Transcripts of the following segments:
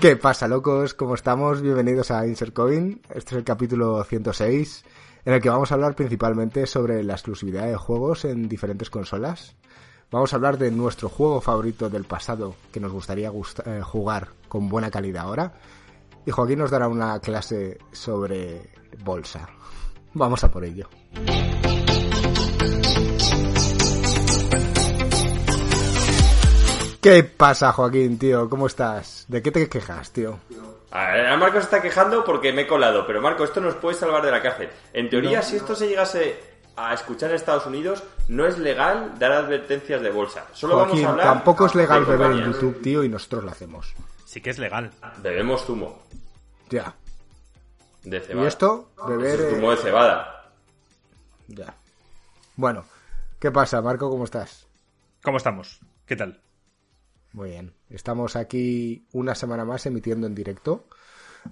¿Qué pasa, locos? ¿Cómo estamos? Bienvenidos a Insert Coin. Este es el capítulo 106, en el que vamos a hablar principalmente sobre la exclusividad de juegos en diferentes consolas. Vamos a hablar de nuestro juego favorito del pasado que nos gustaría eh, jugar con buena calidad ahora. Y Joaquín nos dará una clase sobre bolsa. Vamos a por ello. ¿Qué pasa, Joaquín, tío? ¿Cómo estás? ¿De qué te quejas, tío? A ver, Marco se está quejando porque me he colado, pero Marco, esto nos puede salvar de la cárcel. En teoría, si esto se llegase a escuchar en Estados Unidos, no es legal dar advertencias de bolsa. Solo Joaquín, vamos a hablar. tampoco es legal beber en. YouTube, tío, y nosotros lo hacemos. Sí que es legal. Bebemos zumo Ya. de ¿Y cebada. esto? Beber... eh, Zumo de cebada. Ya. Bueno, ¿qué pasa, Marco? ¿Cómo estás? ¿Cómo estamos? ¿Qué tal? Muy bien. Estamos aquí una semana más emitiendo en directo.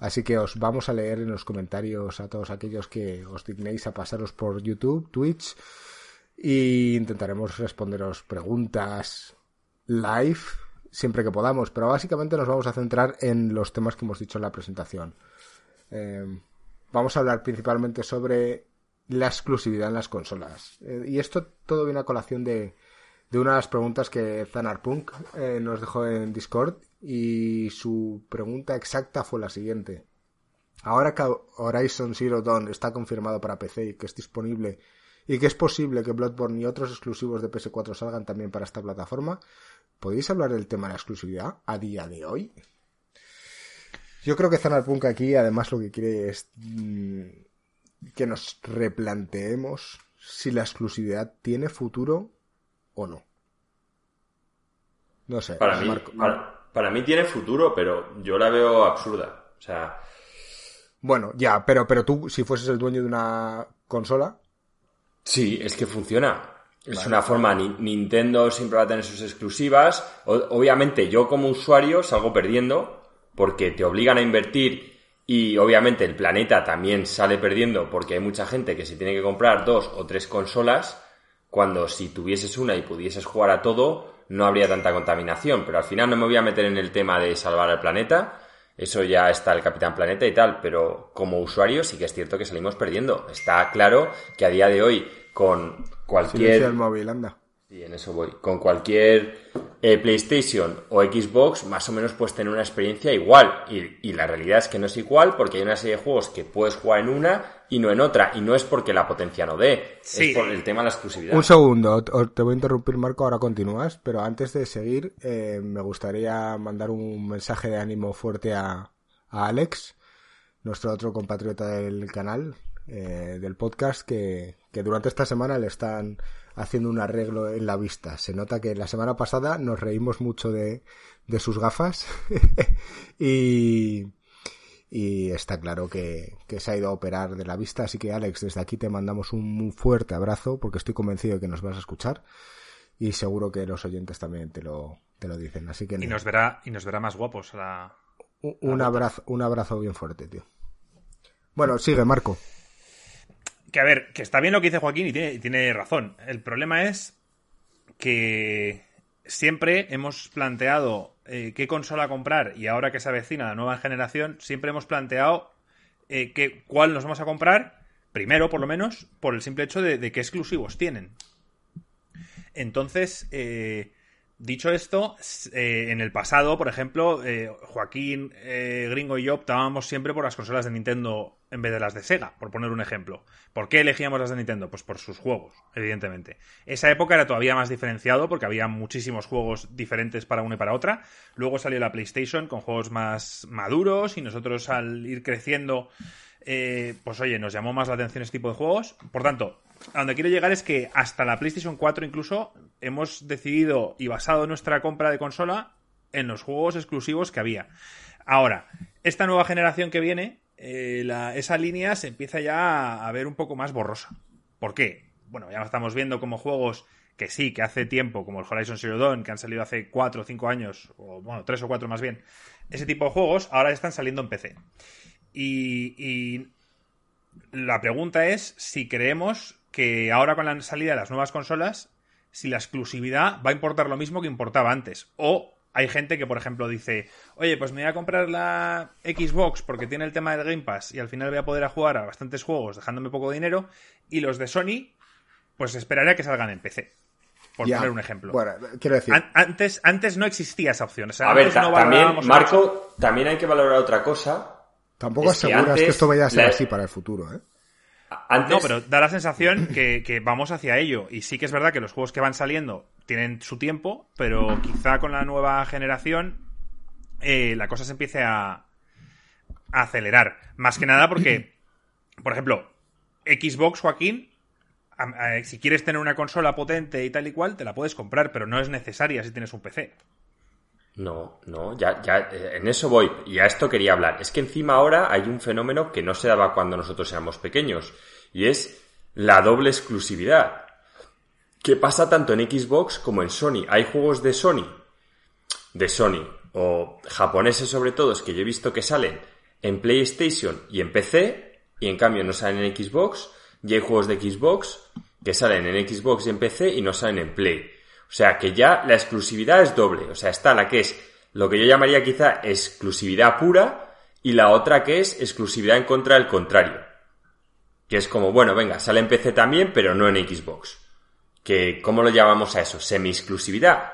Así que os vamos a leer en los comentarios a todos aquellos que os dignéis a pasaros por YouTube, Twitch. Y intentaremos responderos preguntas live siempre que podamos. Pero básicamente nos vamos a centrar en los temas que hemos dicho en la presentación. Eh, vamos a hablar principalmente sobre la exclusividad en las consolas. Eh, y esto todo viene a colación de, de una de las preguntas que Zanarpunk eh, nos dejó en Discord y su pregunta exacta fue la siguiente. Ahora que Horizon Zero Dawn está confirmado para PC y que es disponible y que es posible que Bloodborne y otros exclusivos de PS4 salgan también para esta plataforma, ¿podéis hablar del tema de la exclusividad a día de hoy? Yo creo que Zanarpunk aquí además lo que quiere es mm, que nos replanteemos si la exclusividad tiene futuro o no. No sé. Para mí, Marco- para, para mí tiene futuro, pero yo la veo absurda. O sea, Bueno, ya, pero, pero tú, si fueses el dueño de una consola, Sí, es que funciona. Es una forma, Ni- Nintendo siempre va a tener sus exclusivas. Obviamente yo como usuario salgo perdiendo porque te obligan a invertir y obviamente el planeta también sale perdiendo porque hay mucha gente que se tiene que comprar dos o tres consolas cuando si tuvieses una y pudieses jugar a todo no habría tanta contaminación. Pero al final no me voy a meter en el tema de salvar al planeta. Eso ya está el Capitán Planeta y tal, pero como usuario sí que es cierto que salimos perdiendo. Está claro que a día de hoy con cualquier... silencio el móvil, anda. Y en eso voy. Con cualquier eh, PlayStation o Xbox, más o menos puedes tener una experiencia igual. Y, y la realidad es que no es igual porque hay una serie de juegos que puedes jugar en una y no en otra. Y no es porque la potencia no dé, Sí. es por el tema de la exclusividad. Un segundo, te te voy a interrumpir, Marco, ahora continúas, pero antes de seguir, eh, me gustaría mandar un mensaje de ánimo fuerte a, a Alex, nuestro otro compatriota del canal, eh, del podcast, que, que durante esta semana le están haciendo un arreglo en la vista. Se nota que la semana pasada nos reímos mucho de, de sus gafas y, y está claro que, que se ha ido a operar de la vista. Así que Alex, desde aquí te mandamos un muy fuerte abrazo porque estoy convencido de que nos vas a escuchar y seguro que los oyentes también te lo, te lo dicen. Así que Y nos verá, y nos verá más guapos. a la- un, un abrazo, un abrazo bien fuerte, tío. Bueno, sigue, Marco. Que a ver, que está bien lo que dice Joaquín y tiene, razón. El problema es que siempre hemos planteado eh, qué consola comprar y ahora que se avecina la nueva generación, siempre hemos planteado eh, cuál nos vamos a comprar, primero por lo menos, por el simple hecho de, qué exclusivos tienen. Entonces, eh, dicho esto, en el pasado, por ejemplo, Joaquín, Gringo y yo optábamos siempre por las consolas de Nintendo en vez de las de Sega, por poner un ejemplo. ¿Por qué elegíamos las de Nintendo? Pues por sus juegos, evidentemente. Esa época era todavía más diferenciado porque había muchísimos juegos diferentes para una y para otra. Luego salió la PlayStation con juegos más maduros y nosotros al ir creciendo, eh, pues oye, nos llamó más la atención este tipo de juegos. Por tanto, a donde quiero llegar es que hasta la PlayStation 4 incluso hemos decidido y basado nuestra compra de consola en los juegos exclusivos que había. Ahora, esta nueva generación que viene, eh, la- esa línea se empieza ya a ver un poco más borrosa. ¿Por qué? Bueno, ya estamos viendo como juegos que sí, que hace tiempo, como el Horizon Zero Dawn, que han salido hace 4 o 5 años, o bueno, 3 o 4 más bien, ese tipo de juegos ahora están saliendo en PC. Y, y la pregunta es si creemos que ahora con la salida de las nuevas consolas, si la exclusividad va a importar lo mismo que importaba antes. O hay gente que, por ejemplo, dice, oye, pues me voy a comprar la Xbox porque tiene el tema del Game Pass y al final voy a poder jugar a bastantes juegos dejándome poco dinero, y los de Sony, pues esperaría que salgan en PC. Por poner un ejemplo. Bueno, quiero decir. antes, antes no existía esa opción. a ver, también, Marco, también hay que valorar otra cosa. Tampoco aseguras que, esto vaya a ser así para el futuro, ¿eh? No, pero da la sensación que, vamos hacia ello. Y sí que es verdad que los juegos que van saliendo tienen su tiempo, pero quizá con la nueva generación eh, la cosa se empiece a, a, acelerar. Más que nada porque, por ejemplo, Xbox, Joaquín, si quieres tener una consola potente y tal y cual, te la puedes comprar, pero no es necesaria si tienes un PC. No, no, ya, ya, eh, en eso voy. Y a esto quería hablar. Es que encima ahora hay un fenómeno que no se daba cuando nosotros éramos pequeños. Y es la doble exclusividad. Que pasa tanto en Xbox como en Sony. Hay juegos de Sony, de Sony, o japoneses sobre todo, es que yo he visto que salen en PlayStation y en PC, y en cambio no salen en Xbox, y hay juegos de Xbox que salen en Xbox y en PC y no salen en Play. O sea que ya la exclusividad es doble. O sea, está la que es lo que yo llamaría quizá exclusividad pura y la otra que es exclusividad en contra del contrario. Que es como, bueno, venga, sale en PC también, pero no en Xbox. Que, ¿cómo lo llamamos a eso? Semi-exclusividad.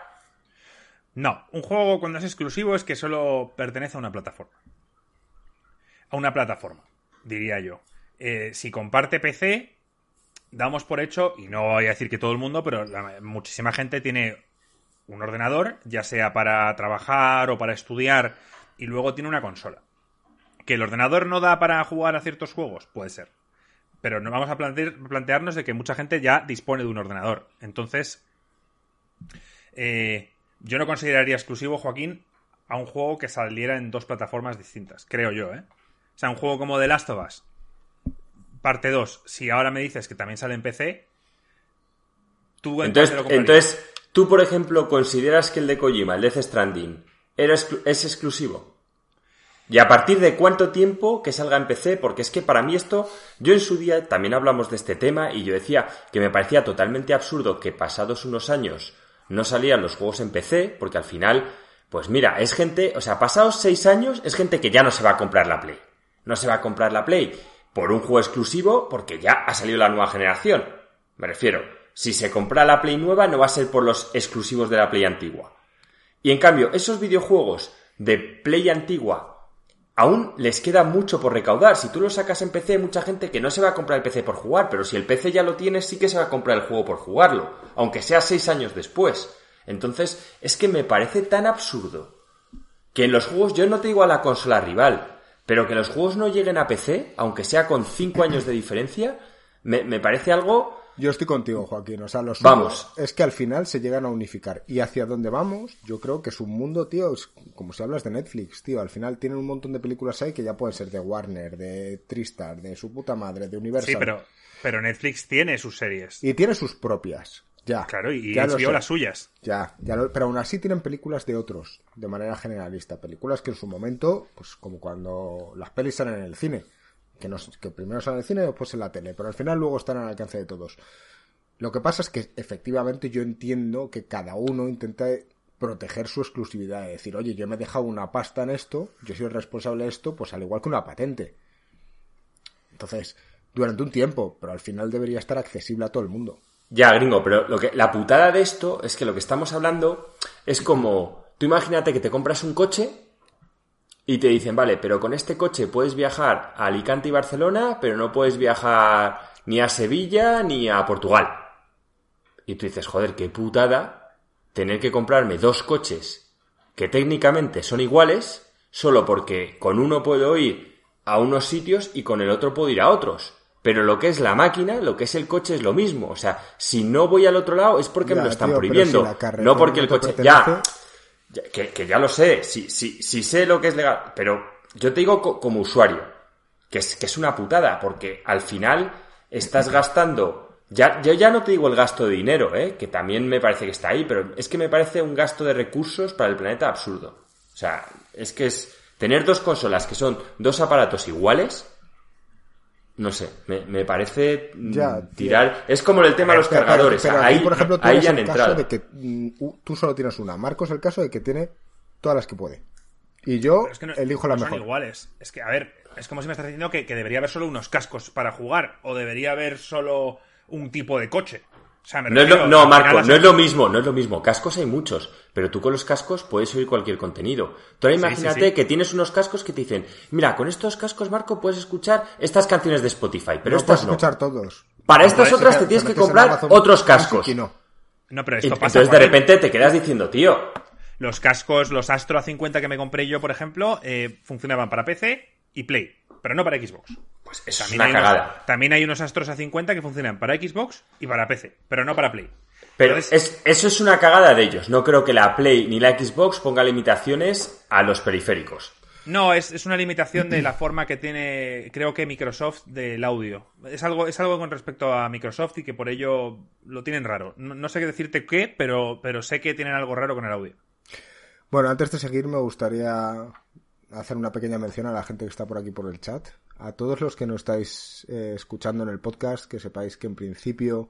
No, un juego cuando es exclusivo es que solo pertenece a una plataforma. A una plataforma, diría yo. Eh, si comparte PC, damos por hecho, y no voy a decir que todo el mundo, pero muchísima gente tiene un ordenador, ya sea para trabajar o para estudiar, y luego tiene una consola. ¿Que el ordenador no da para jugar a ciertos juegos? Puede ser. Pero no vamos a plantearnos de que mucha gente ya dispone de un ordenador. Entonces, eh, yo no consideraría exclusivo, Joaquín, a un juego que saliera en dos plataformas distintas, creo yo, ¿eh? O sea, un juego como The Last of Us, parte 2, si ahora me dices que también sale en PC, tú entonces, entonces, tú, por ejemplo, consideras que el de Kojima, el Death Stranding, es exclusivo. ¿Y a partir de cuánto tiempo que salga en PC? Porque es que para mí esto, yo en su día también hablamos de este tema y yo decía que me parecía totalmente absurdo que pasados unos años no salían los juegos en PC, porque al final, pues mira, es gente, o sea, pasados seis años es gente que ya no se va a comprar la Play. No se va a comprar la Play por un juego exclusivo porque ya ha salido la nueva generación. Me refiero, si se compra la Play nueva no va a ser por los exclusivos de la Play antigua. Y en cambio, esos videojuegos de Play antigua aún les queda mucho por recaudar. Si tú lo sacas en PC, mucha gente que no se va a comprar el PC por jugar, pero si el PC ya lo tienes, sí que se va a comprar el juego por jugarlo, aunque sea seis años después. Entonces, es que me parece tan absurdo que en los juegos, yo no te digo a la consola rival, pero que los juegos no lleguen a PC, aunque sea con 5 años de diferencia, me, parece algo... Yo estoy contigo, Joaquín. O sea, los vamos. es que al final se llegan a unificar. Y hacia dónde vamos, yo creo que es un mundo, tío, es como si hablas de Netflix, tío. Al final tienen un montón de películas ahí que ya pueden ser de Warner, de Tristar, de su puta madre, de Universal. Sí, pero, pero Netflix tiene sus series. Y tiene sus propias. Ya. Claro, y ya HBO las suyas. Ya, ya pero aún así tienen películas de otros, de manera generalista. Películas que en su momento, pues como cuando las pelis salen en el cine, que, que primero salen en el cine y después en la tele, pero al final luego están al alcance de todos. Lo que pasa es que efectivamente yo entiendo que cada uno intenta proteger su exclusividad, de decir, oye, yo me he dejado una pasta en esto, yo soy el responsable de esto, pues al igual que una patente. Entonces, durante un tiempo, pero al final debería estar accesible a todo el mundo. Ya, gringo, pero lo que, la putada de esto es que lo que estamos hablando es como, tú imagínate que te compras un coche y te dicen, vale, pero con este coche puedes viajar a Alicante y Barcelona, pero no puedes viajar ni a Sevilla ni a Portugal. Y tú dices, joder, qué putada tener que comprarme dos coches que técnicamente son iguales, solo porque con uno puedo ir a unos sitios y con el otro puedo ir a otros. Pero lo que es la máquina, lo que es el coche es lo mismo. O sea, si no voy al otro lado es porque me lo están prohibiendo. no porque el coche... Ya, que, ya lo sé, sí, sí, sí sé lo que es legal. Pero yo te digo como usuario, que es, que es una putada, porque al final estás gastando... Ya, yo ya no te digo el gasto de dinero, ¿eh? que también me parece que está ahí, pero es que me parece un gasto de recursos para el planeta absurdo. O sea, es que es tener dos consolas que son dos aparatos iguales, no sé, me, parece tirar. Es como el tema de los cargadores. ahí, por ejemplo, tú ahí el caso de que mm, tú solo tienes una. Marcos el caso de que tiene todas las que puede. Y yo Pero es que no- elijo la no son mejor. iguales. Es que, a ver, es como si me estás diciendo que, que debería haber solo unos cascos para jugar o debería haber solo un tipo de coche. O sea, me No, es refiero, lo- no, Marco, no es lo mismo, no es lo mismo. Cascos hay muchos, pero tú con los cascos puedes oír cualquier contenido. Tú ahora Sí, sí, imagínate sí. que tienes unos cascos que te dicen, mira, con estos cascos, Marco, puedes escuchar estas canciones de Spotify, pero no estas puedes no. escuchar todos. Para estas otras Te- te tienes que comprar Amazon otros cascos. y no. No, pero esto pasa. Entonces de repente te quedas diciendo, tío, Los cascos, los Astro A50 que me compré yo, por ejemplo, eh, funcionaban para PC y Play, pero no para Xbox. pues eso es También una hay, unos, cagada. también hay unos Astros A50 que funcionan para Xbox y para PC, pero no para Play. Pero Entonces- es, eso es una cagada de ellos. No creo que la Play ni la Xbox ponga limitaciones a los periféricos. No, es, es una limitación de la forma que tiene, creo que Microsoft del audio. Es algo, es algo con respecto a Microsoft y que por ello lo tienen raro. No, no sé qué decirte qué, pero, pero sé que tienen algo raro con el audio. Bueno, antes de seguir me gustaría hacer una pequeña mención a la gente que está por aquí por el chat. A todos los que nos estáis eh, escuchando en el podcast, que sepáis que en principio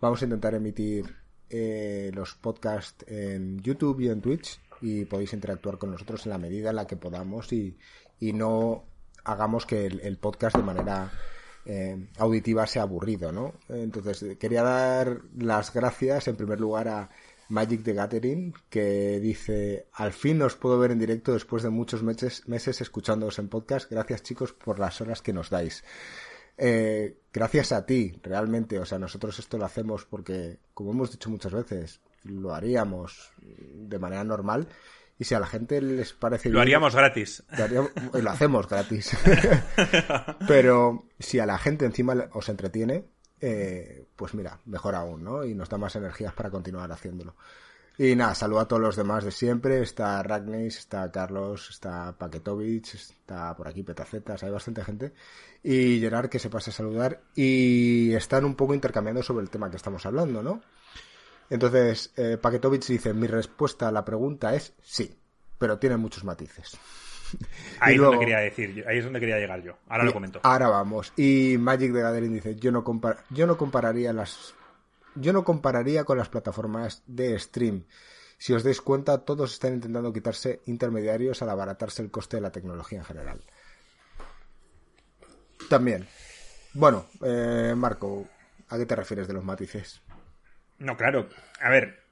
vamos a intentar emitir eh, los podcasts en YouTube y en Twitch y podéis interactuar con nosotros en la medida en la que podamos y, y no hagamos que el, podcast de manera eh, auditiva sea aburrido, ¿no? Entonces, quería dar las gracias en primer lugar a Magic the Gathering, que dice, al fin os puedo ver en directo después de muchos meses, meses escuchándoos en podcast. Gracias chicos por las horas que nos dais. Eh, gracias a ti, realmente. O sea, nosotros esto lo hacemos porque, como hemos dicho muchas veces, lo haríamos de manera normal. Y si a la gente les parece Lo bien- haríamos gratis. lo haríamos- y lo hacemos gratis. Pero si a la gente encima os entretiene, eh, pues mira, mejor aún, ¿no? Y nos da más energías para continuar haciéndolo. Y nada, saludo a todos los demás de siempre. Está Ragnis, está Carlos, está Paquetovich, está por aquí Petacetas, hay bastante gente. Y Gerard que se pasa a saludar. Y están un poco intercambiando sobre el tema que estamos hablando, ¿no? Entonces, eh, Paquetovich dice, mi respuesta a la pregunta es sí, pero tiene muchos matices. Ahí es donde quería decir, ahí es donde quería llegar yo. Ahora lo comento. Ahora vamos. Y Magic the Gathering dice, yo no compar yo no compararía las yo no compararía con las plataformas de stream. Si os dais cuenta, todos están intentando quitarse intermediarios al abaratarse el coste de la tecnología en general. También. Bueno, eh, Marco, ¿a qué te refieres de los matices? No, claro. A ver,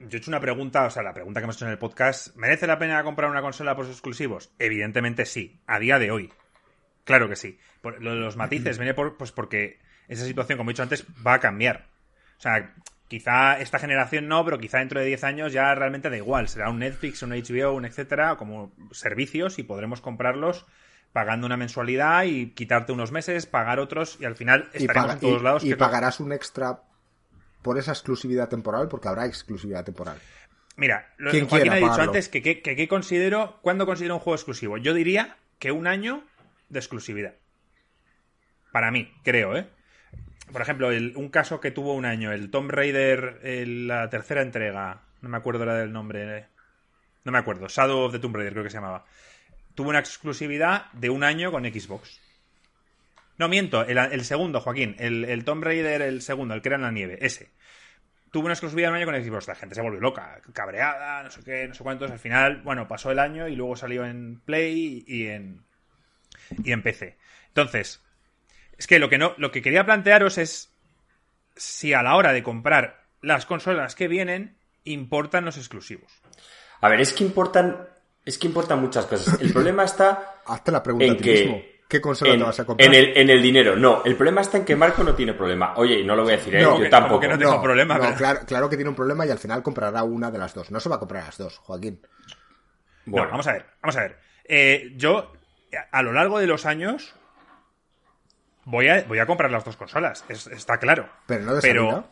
yo he hecho una pregunta, o sea, la pregunta que hemos hecho en el podcast, ¿merece la pena comprar una consola por sus exclusivos? Evidentemente sí, a día de hoy. Claro que sí. Por, lo de los matices viene por, pues porque esa situación, como he dicho antes, va a cambiar. O sea, quizá esta generación no, pero quizá dentro de 10 años ya realmente da igual. Será un Netflix, un HBO, un etcétera, como servicios y podremos comprarlos pagando una mensualidad y quitarte unos meses, pagar otros y al final Y, estaremos paga- en todos y- lados. y que- pagarás un extra por esa exclusividad temporal, porque habrá exclusividad temporal. Mira, lo, Quien Joaquín ha dicho pagarlo. antes que, que, que- que considero, ¿cuándo considero un juego exclusivo? Yo diría que un año de exclusividad. Para mí, creo, ¿eh? Por ejemplo, el- un caso que tuvo un año, el Tomb Raider, el- la tercera entrega, no me acuerdo la del nombre, eh, no me acuerdo, Shadow of the Tomb Raider creo que se llamaba. Tuvo una exclusividad de un año con Xbox. No, miento, el, el segundo, Joaquín, el, el Tomb Raider, el segundo, el que era en la nieve, ese tuvo una exclusividad un año con Xbox. La gente se volvió loca, cabreada, no sé qué, no sé cuántos. Al final, bueno, pasó el año y luego salió en Play y en, y en PC. Entonces, es que lo que, no, lo que quería plantearos es si a la hora de comprar las consolas que vienen, importan los exclusivos. A ver, es que importan, es que importan muchas cosas. El problema está Hazte la pregunta a en ti que mismo. ¿Qué consola en, te vas a comprar? en el, en el dinero. No, el problema está en que Marco no tiene problema. Oye, y no lo voy a decir, ¿eh? No, yo tampoco. que no tengo problema, no, pero- claro, claro que tiene un problema y al final comprará una de las dos. No se va a comprar las dos, Joaquín. Bueno, No, vamos a ver, vamos a ver. Eh, yo, a lo largo de los años, voy a, voy a comprar las dos consolas, es- está claro. Pero no de pero, salida.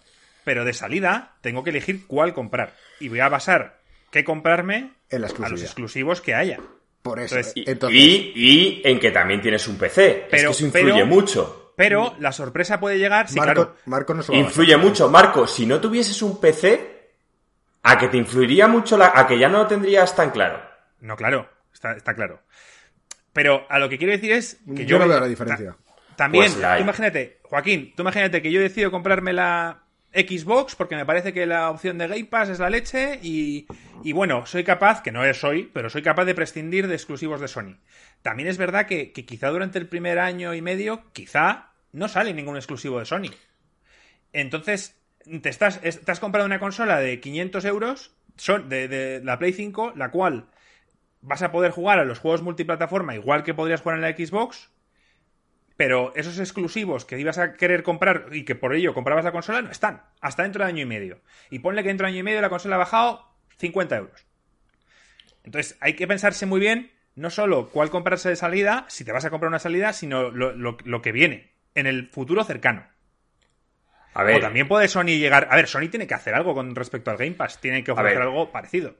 pero de salida tengo que elegir cuál comprar. Y voy a basar qué comprarme En la a los exclusivos que haya. Por eso. Entonces, y, entonces, y- y en que también tienes un PC. Pero- es que eso influye pero- mucho. Pero la sorpresa puede llegar, sí, Marco, claro. Marco no se lo Influye mucho. Marco, si no tuvieses un PC, a que te influiría mucho, la, a que ya no lo tendrías tan claro. No, claro, está, está claro. Pero a lo que quiero decir es que Yo yo. no veo la diferencia. ta- también, Pues la tú imagínate, Joaquín, tú imagínate que yo decido comprarme la, Xbox porque me parece que la opción de Game Pass es la leche y, y bueno, soy capaz, que no es soy, pero soy capaz de prescindir de exclusivos de Sony. También es verdad que, que quizá durante el primer año y medio, quizá no sale ningún exclusivo de Sony. Entonces, te estás, estás comprando una consola de 500 euros de la Play 5, la cual vas a poder jugar a los juegos multiplataforma igual que podrías jugar en la Xbox, pero esos exclusivos que ibas a querer comprar y que por ello comprabas la consola no están, hasta dentro de año y medio. Y ponle que dentro de año y medio la consola ha bajado 50 euros. Entonces hay que pensarse muy bien, no solo cuál comprarse de salida, si te vas a comprar una salida, sino lo, que viene en el futuro cercano. A ver. O también puede Sony llegar. A ver, Sony tiene que hacer algo con respecto al Game Pass, tiene que ofrecer algo parecido.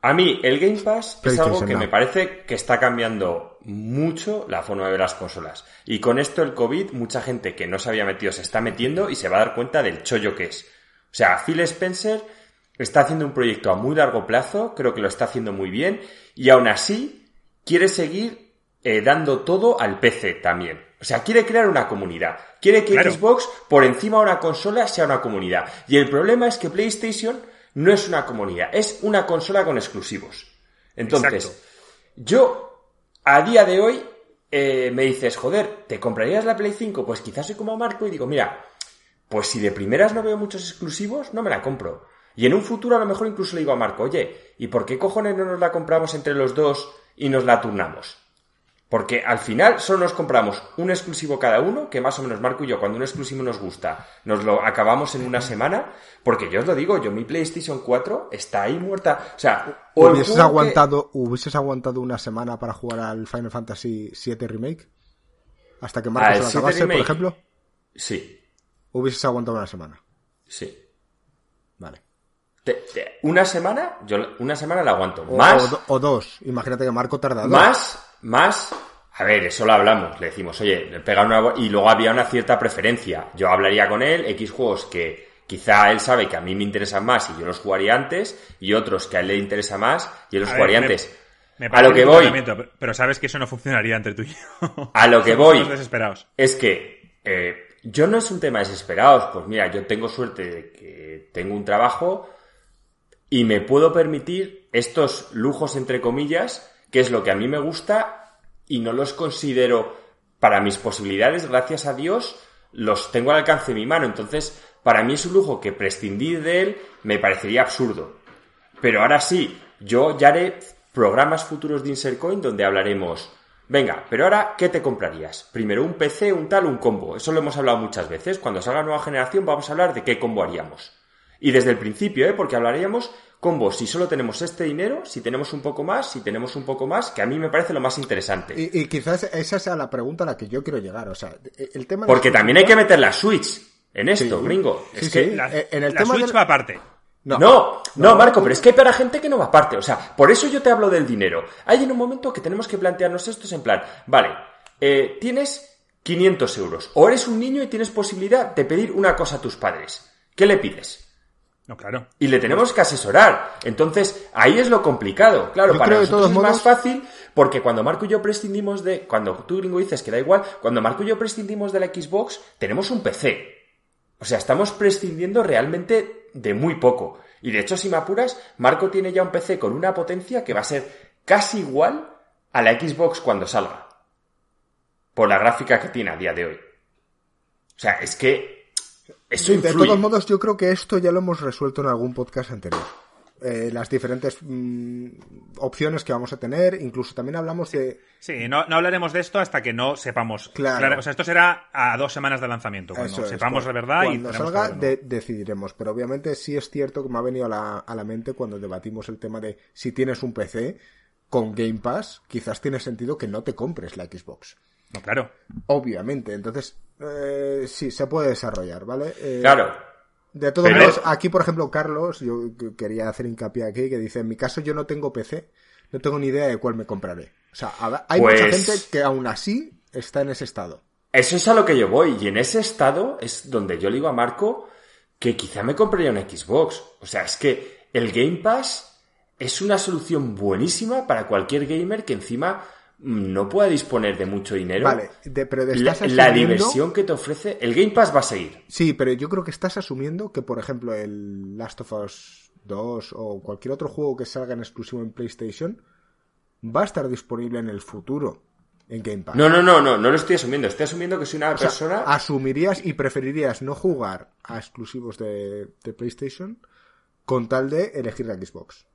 A mí, el Game Pass es algo que me parece que está cambiando mucho la forma de ver las consolas. Y con esto el COVID, mucha gente que no se había metido se está metiendo y se va a dar cuenta del chollo que es. O sea, Phil Spencer está haciendo un proyecto a muy largo plazo, creo que lo está haciendo muy bien, y aún así quiere seguir eh, dando todo al PC también. O sea, quiere crear una comunidad. Quiere que Xbox, por encima de una consola, sea una comunidad. Y el problema es que PlayStation no es una comunidad, es una consola con exclusivos. Entonces, yo a día de hoy eh, me dices, joder, ¿te comprarías la Play 5? Pues quizás soy como Marco y digo, mira, pues si de primeras no veo muchos exclusivos, no me la compro. Y en un futuro a lo mejor incluso le digo a Marco, oye, ¿y por qué cojones no nos la compramos entre los dos y nos la turnamos? Porque al final solo nos compramos un exclusivo cada uno, que más o menos Marco y yo, cuando un exclusivo nos gusta, nos lo acabamos en una semana, porque yo os lo digo, yo mi PlayStation 4 está ahí muerta. O sea, ¿hubieses aguantado, ¿hubieses aguantado una semana para jugar al Final Fantasy VII Remake? Hasta que Marco se lo acabase, por ejemplo. Sí. ¿Hubieses aguantado una semana? Sí. Una semana, yo una semana la aguanto. más. O, dos. Imagínate que Marco tarda dos. Más más, a ver, eso lo hablamos, le decimos, oye, le pega una... Y luego había una cierta preferencia. Yo hablaría con él, X juegos que quizá él sabe que a mí me interesan más y yo los jugaría antes, y otros que a él le interesa más y yo los jugaría antes. a lo que voy... Pero sabes que eso no funcionaría entre tú y yo. A lo que voy... desesperados. Es que... Eh, yo no es un tema desesperados, pues mira, yo tengo suerte de que tengo un trabajo y me puedo permitir estos lujos entre comillas que es lo que a mí me gusta y no los considero para mis posibilidades, gracias a Dios, los tengo al alcance de mi mano. Entonces, para mí es un lujo que prescindir de él me parecería absurdo. Pero ahora sí, yo ya haré programas futuros de Insercoin donde hablaremos. Venga, pero ahora, ¿qué te comprarías? Primero un PC, un tal, un combo. Eso lo hemos hablado muchas veces. Cuando salga nueva generación vamos a hablar de qué combo haríamos. Y desde el principio, ¿eh? porque hablaríamos con vos si solo tenemos este dinero, si tenemos un poco más, si tenemos un poco más, que a mí me parece lo más interesante. Y, quizás esa sea la pregunta a la que yo quiero llegar. O sea, el tema Porque también hay que meter la Switch en esto, gringo. es que la, eh, en el tema Switch va aparte. No, no, no, Marco, pero es que hay para gente que no va aparte. O sea, por eso yo te hablo del dinero. Hay en un momento que tenemos que plantearnos esto en plan, vale, eh, tienes 500 euros, o eres un niño y tienes posibilidad de pedir una cosa a tus padres. ¿Qué le pides? No, claro. Y le tenemos que asesorar. Entonces, ahí es lo complicado. Claro, para nosotros es más fácil porque cuando Marco y yo prescindimos de... Cuando tú, gringo, dices que da igual, cuando Marco y yo prescindimos de la Xbox, tenemos un PC. O sea, estamos prescindiendo realmente de muy poco. Y de hecho, si me apuras, Marco tiene ya un PC con una potencia que va a ser casi igual a la Xbox cuando salga. Por la gráfica que tiene a día de hoy. O sea, es que de todos modos, yo creo que esto ya lo hemos resuelto en algún podcast anterior. Eh, las diferentes mm, opciones que vamos a tener, incluso también hablamos de... Sí, no, hablaremos de esto hasta que no sepamos. Claro. O sea, esto será a dos semanas de lanzamiento, cuando sepamos de verdad cuando salga decidiremos, pero obviamente sí es cierto que me ha venido a la, a la mente cuando debatimos el tema de si tienes un PC con Game Pass, quizás tiene sentido que no te compres la Xbox. No, claro. Obviamente, entonces eh, sí, se puede desarrollar, ¿vale? Eh, claro. De todos modos, aquí, por ejemplo, Carlos, yo quería hacer hincapié aquí, que dice, en mi caso yo no tengo PC, no tengo ni idea de cuál me compraré. O sea, hay mucha pues gente que aún así está en ese estado. Eso es a lo que yo voy, y en ese estado es donde yo le digo a Marco que quizá me compraría una Xbox. O sea, es que el Game Pass es una solución buenísima para cualquier gamer que encima no pueda disponer de mucho dinero. Vale, de- pero de- la, estás la asumiendo- diversión que te ofrece, el Game Pass va a seguir. Sí, pero yo creo que estás asumiendo que, por ejemplo, el Last of Us 2 o cualquier otro juego que salga en exclusivo en PlayStation va a estar disponible en el futuro en Game Pass. No, no, no, no, no lo estoy asumiendo. Estoy asumiendo que soy una O sea, persona. asumirías y preferirías no jugar a exclusivos de, de PlayStation con tal de elegir la Xbox.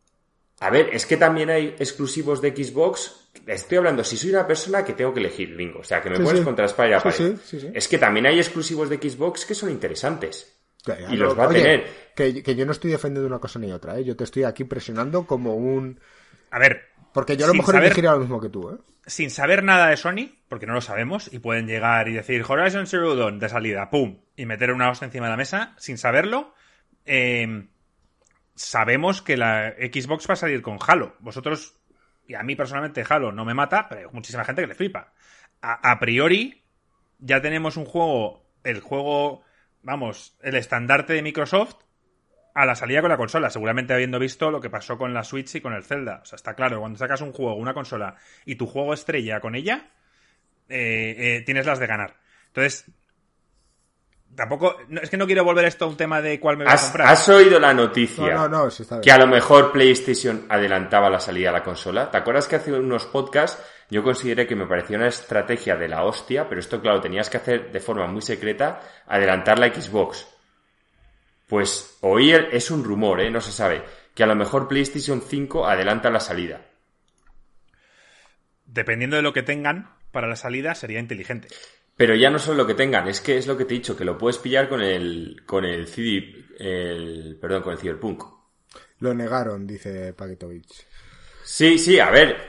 A ver, es que también hay exclusivos de Xbox. Estoy hablando, si soy una persona que tengo que elegir, Bingo. O sea, que me Sí, pones sí. contra la Sí, sí, sí, sí. Es que también hay exclusivos de Xbox que son interesantes. Ya, ya, Y los va a tener. Que, que yo no estoy defendiendo una cosa ni otra, ¿eh? Yo te estoy aquí presionando como un... A ver, Porque yo a lo Sin mejor saber- elegiría lo mismo que tú, ¿eh? sin saber nada de Sony, porque no lo sabemos, y pueden llegar y decir Horizon Zero Dawn de salida, pum, y meter una hostia encima de la mesa, sin saberlo, eh, sabemos que la Xbox va a salir con Halo. Vosotros, y a mí personalmente Halo no me mata, pero hay muchísima gente que le flipa. A, priori, ya tenemos un juego, el juego, vamos, el estandarte de Microsoft a la salida con la consola, seguramente habiendo visto lo que pasó con la Switch y con el Zelda. O sea, está claro, cuando sacas un juego, una consola, y tu juego estrella con ella, eh, eh, tienes las de ganar. Entonces, tampoco, no, es que no quiero volver esto a un tema de cuál me voy a ¿Has, comprar. has oído la noticia? No, no, no, sí está que bien. a lo mejor PlayStation adelantaba la salida a la consola. ¿Te acuerdas que hace unos podcasts yo consideré que me parecía una estrategia de la hostia, pero esto claro, tenías que hacer de forma muy secreta, adelantar la Xbox. Pues hoy es un rumor, ¿eh? no se sabe, que a lo mejor PlayStation 5 adelanta la salida. Dependiendo de lo que tengan para la salida, sería inteligente. Pero ya no solo lo que tengan, es que es lo que te he dicho, que lo puedes pillar con el, con el CD, el, perdón, con el Cyberpunk. Lo negaron, dice Paketovich. Sí, sí, a ver.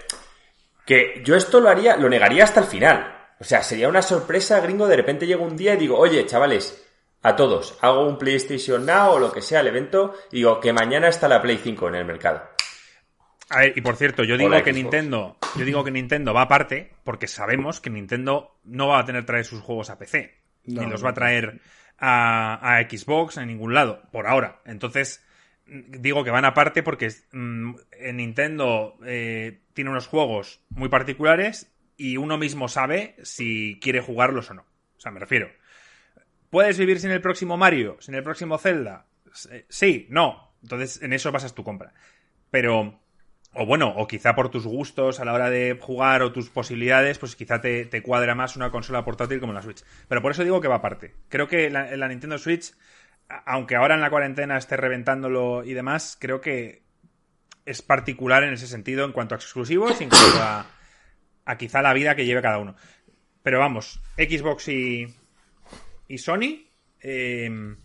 Que yo esto lo haría, lo negaría hasta el final. O sea, sería una sorpresa, gringo, de repente llego un día y digo, oye, chavales, a todos, hago un PlayStation Now o lo que sea, el evento, y digo que mañana está la Play 5 en el mercado. A ver, y por cierto, yo digo Hola, que Xbox. Nintendo, yo digo que Nintendo va aparte, porque sabemos que Nintendo no va a tener traer sus juegos a PC, No, ni los va a traer a, a Xbox en ningún lado, por ahora. Entonces, mm, digo que van aparte porque mm, en Nintendo eh, tiene unos juegos muy particulares y uno mismo sabe si quiere jugarlos o no. O sea, me refiero. ¿Puedes vivir sin el próximo Mario? ¿Sin el próximo Zelda? S- Sí, no. Entonces, en eso basas tu compra. Pero, o bueno, o quizá por tus gustos a la hora de jugar o tus posibilidades, pues quizá te, cuadra más una consola portátil como la Switch. Pero por eso digo que va aparte. Creo que la, la Nintendo Switch, aunque ahora en la cuarentena esté reventándolo y demás, creo que es particular en ese sentido en cuanto a exclusivos y en cuanto a, a quizá la vida que lleve cada uno. Pero vamos, Xbox y, Sony, eh,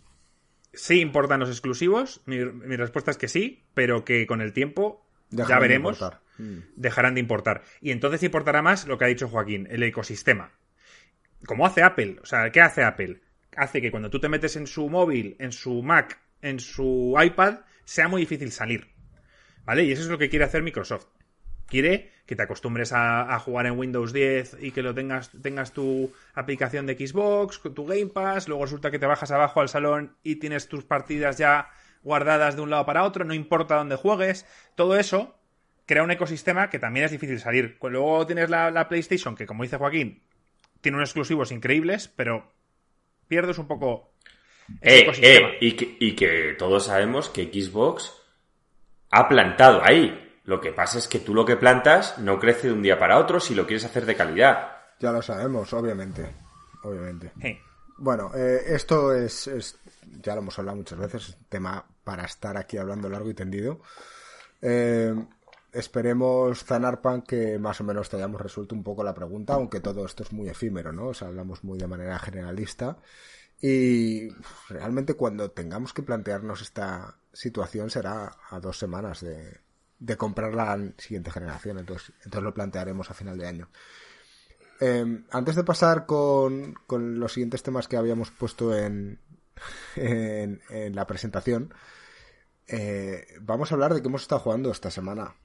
sí importan los exclusivos. Mi, respuesta es que sí, pero que con el tiempo Dejarán de veremos. Mm. dejarán de importar. Y entonces importará más lo que ha dicho Joaquín, el ecosistema. Como hace Apple. O sea, ¿qué hace Apple? Hace que cuando tú te metes en su móvil, en su Mac, en su iPad, sea muy difícil salir. ¿Vale? Y eso es lo que quiere hacer Microsoft. Quiere que te acostumbres a, a jugar en Windows 10 y que lo tengas, tengas tu aplicación de Xbox, tu Game Pass, luego resulta que te bajas abajo al salón y tienes tus partidas ya guardadas de un lado para otro, no importa dónde juegues, todo eso crea un ecosistema que también es difícil salir. Luego tienes la, la PlayStation, que como dice Joaquín, tiene unos exclusivos increíbles, pero pierdes un poco Eh, ecosistema. eh, y, que, y que todos sabemos que Xbox ha plantado ahí. Lo que pasa es que tú lo que plantas no crece de un día para otro si lo quieres hacer de calidad. Ya lo sabemos, obviamente. Obviamente. Eh, Bueno, eh, esto es, es- ya lo hemos hablado muchas veces, es un tema para estar aquí hablando largo y tendido. Eh, esperemos, Zanarpan, que más o menos te hayamos resuelto un poco la pregunta, aunque todo esto es muy efímero, ¿no? O sea, hablamos muy de manera generalista. Y realmente cuando tengamos que plantearnos esta situación será a dos semanas de, de comprar la siguiente generación, entonces, entonces lo plantearemos a final de año. Eh, antes de pasar con, con los siguientes temas que habíamos puesto en, en, en la presentación, eh, vamos a hablar de qué hemos estado jugando esta semana.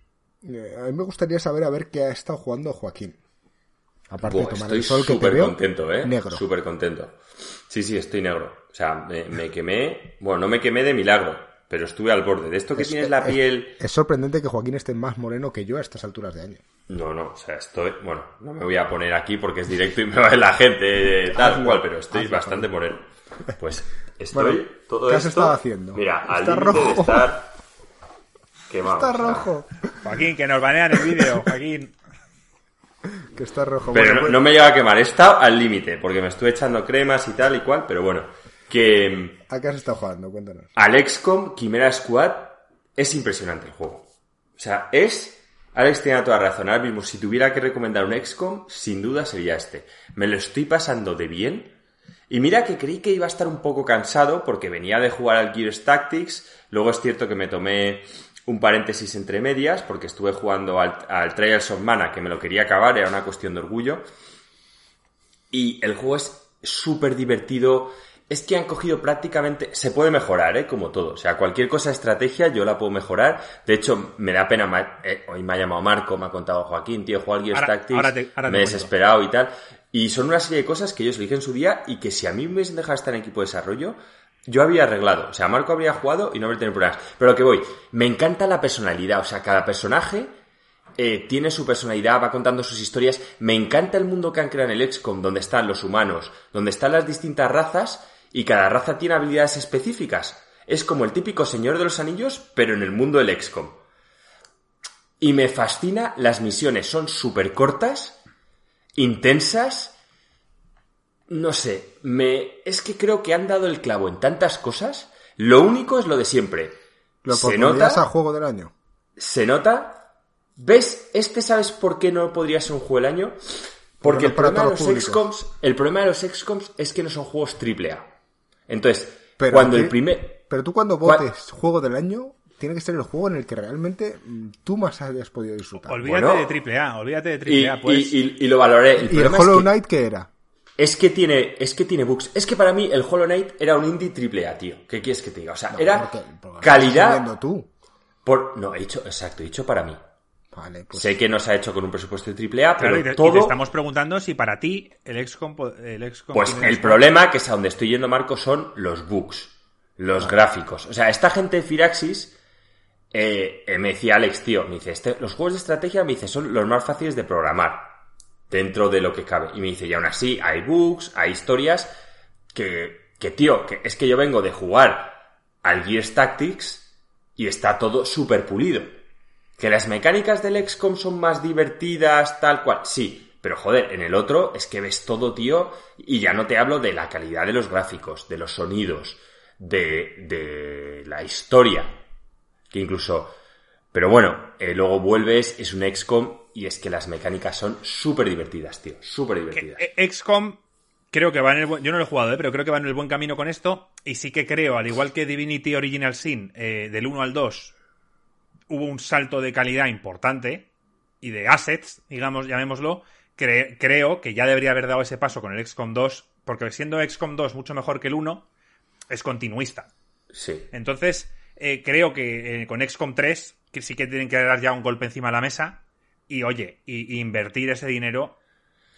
Eh, a mí me gustaría saber a ver qué ha estado jugando Joaquín. Aparte Buah, de tomar estoy el sol que te súper veo, contento, ¿eh? negro. Súper contento. Sí, sí, estoy negro. O sea, me, me quemé. Bueno, no me quemé de milagro. Pero estuve al borde. De esto que Es- tienes la es- piel... Es sorprendente que Joaquín esté más moreno que yo a estas alturas de año. No, no, o sea, estoy... Bueno, no me voy a poner aquí porque es directo y me va la gente tal Hazlo, cual, pero estoy hazlo, bastante moreno. Pues estoy... Bueno, todo ¿qué has esto, estado haciendo? Mira, al Está límite de rojo. estar quemado. Está o sea, rojo. Joaquín, que nos banean el vídeo, Joaquín. Que está rojo. Pero Bueno, no, pues- no me llega a quemar, he estado al límite, porque me estuve echando cremas y tal y cual, pero bueno, que ¿A qué has estado jugando? Cuéntanos. al XCOM Chimera Squad es impresionante el juego. O sea, es... Alex tenía toda razón, ahora mismo si tuviera que recomendar un XCOM, sin duda sería este. Me lo estoy pasando de bien. Y mira que creí que iba a estar un poco cansado porque venía de jugar al Gears Tactics, luego es cierto que me tomé un paréntesis entre medias porque estuve jugando al, al Trials of Mana que me lo quería acabar, era una cuestión de orgullo. Y el juego es súper divertido. Es que han cogido prácticamente... Se puede mejorar, ¿eh? Como todo. O sea, cualquier cosa estrategia yo la puedo mejorar. De hecho, me da pena... eh, hoy me ha llamado Marco, me ha contado Joaquín, tío, Ahora- Tactics. ahora te- ahora te me he desesperado y tal. Y son una serie de cosas que ellos eligen en su día y que si a mí me hubiesen dejado estar en equipo de desarrollo, yo habría arreglado. O sea, Marco habría jugado y no habría tenido problemas. Pero lo que voy, me encanta la personalidad. O sea, cada personaje eh, tiene su personalidad, va contando sus historias. Me encanta el mundo que han creado en el XCOM, donde están los humanos, donde están las distintas razas y cada raza tiene habilidades específicas. Es como el típico Señor de los Anillos, pero en el mundo del XCOM. Y me fascina, las misiones son súper cortas, intensas. No sé, me es que creo que han dado el clavo en tantas cosas. Lo único es lo de siempre. ¿Lo se nota, a juego del año? se nota. ¿Ves? Este sabes por qué no podría ser un juego del año. Porque no el problema, de los. XCOMs, el problema de los XCOMs es que no son juegos AAA. Entonces, Pero cuando el primer Pero tú cuando votes juego del año, tiene que ser el juego en el que realmente mm, tú más hayas podido disfrutar. Olvídate Bueno. de triple A, olvídate de y, triple A, pues. y- y- y lo valoré. El ¿Y el Hollow es que, Knight qué era? es que tiene, es que tiene bugs. Es que para mí el Hollow Knight era un indie AAA, tío. ¿Qué quieres que te diga? O sea, era Porque- porque lo estás calidad tú. por no he dicho, exacto, he dicho para mí. Vale, pues sé que no se ha hecho con un presupuesto de AAA, Claro, pero y te, y todo te estamos preguntando si para ti el XCOM... El XCOM Pues el problema, que es a donde estoy yendo, Marco, son los bugs, los gráficos. O sea, esta gente de Firaxis eh, eh, me decía Alex, tío, me dice, este- los juegos de estrategia, me dice, son los más fáciles de programar dentro de lo que cabe. Y me dice, y aún así, hay bugs, hay historias que, que tío, que es que yo vengo de jugar al Gears Tactics y está todo súper pulido. Que las mecánicas del XCOM son más divertidas, tal cual. Sí, pero joder, en el otro es que ves todo, tío, y ya no te hablo de la calidad de los gráficos, de los sonidos, de, de la historia. Que incluso. Pero bueno, eh, luego vuelves, es un XCOM, y es que las mecánicas son súper divertidas, tío. Súper divertidas. Eh, XCOM creo que va en el buen... Yo no lo he jugado, ¿eh? pero creo que va en el buen camino con esto. Y sí que creo, al igual que Divinity Original Sin, eh, del 1 al 2, hubo un salto de calidad importante y de assets, digamos, llamémoslo. Cre- creo que ya debería haber dado ese paso con el XCOM 2, porque siendo XCOM 2 mucho mejor que el 1, es continuista. Sí. Entonces, eh, creo que eh, con XCOM 3 que sí que tienen que dar ya un golpe encima de la mesa y, oye, y, y invertir ese dinero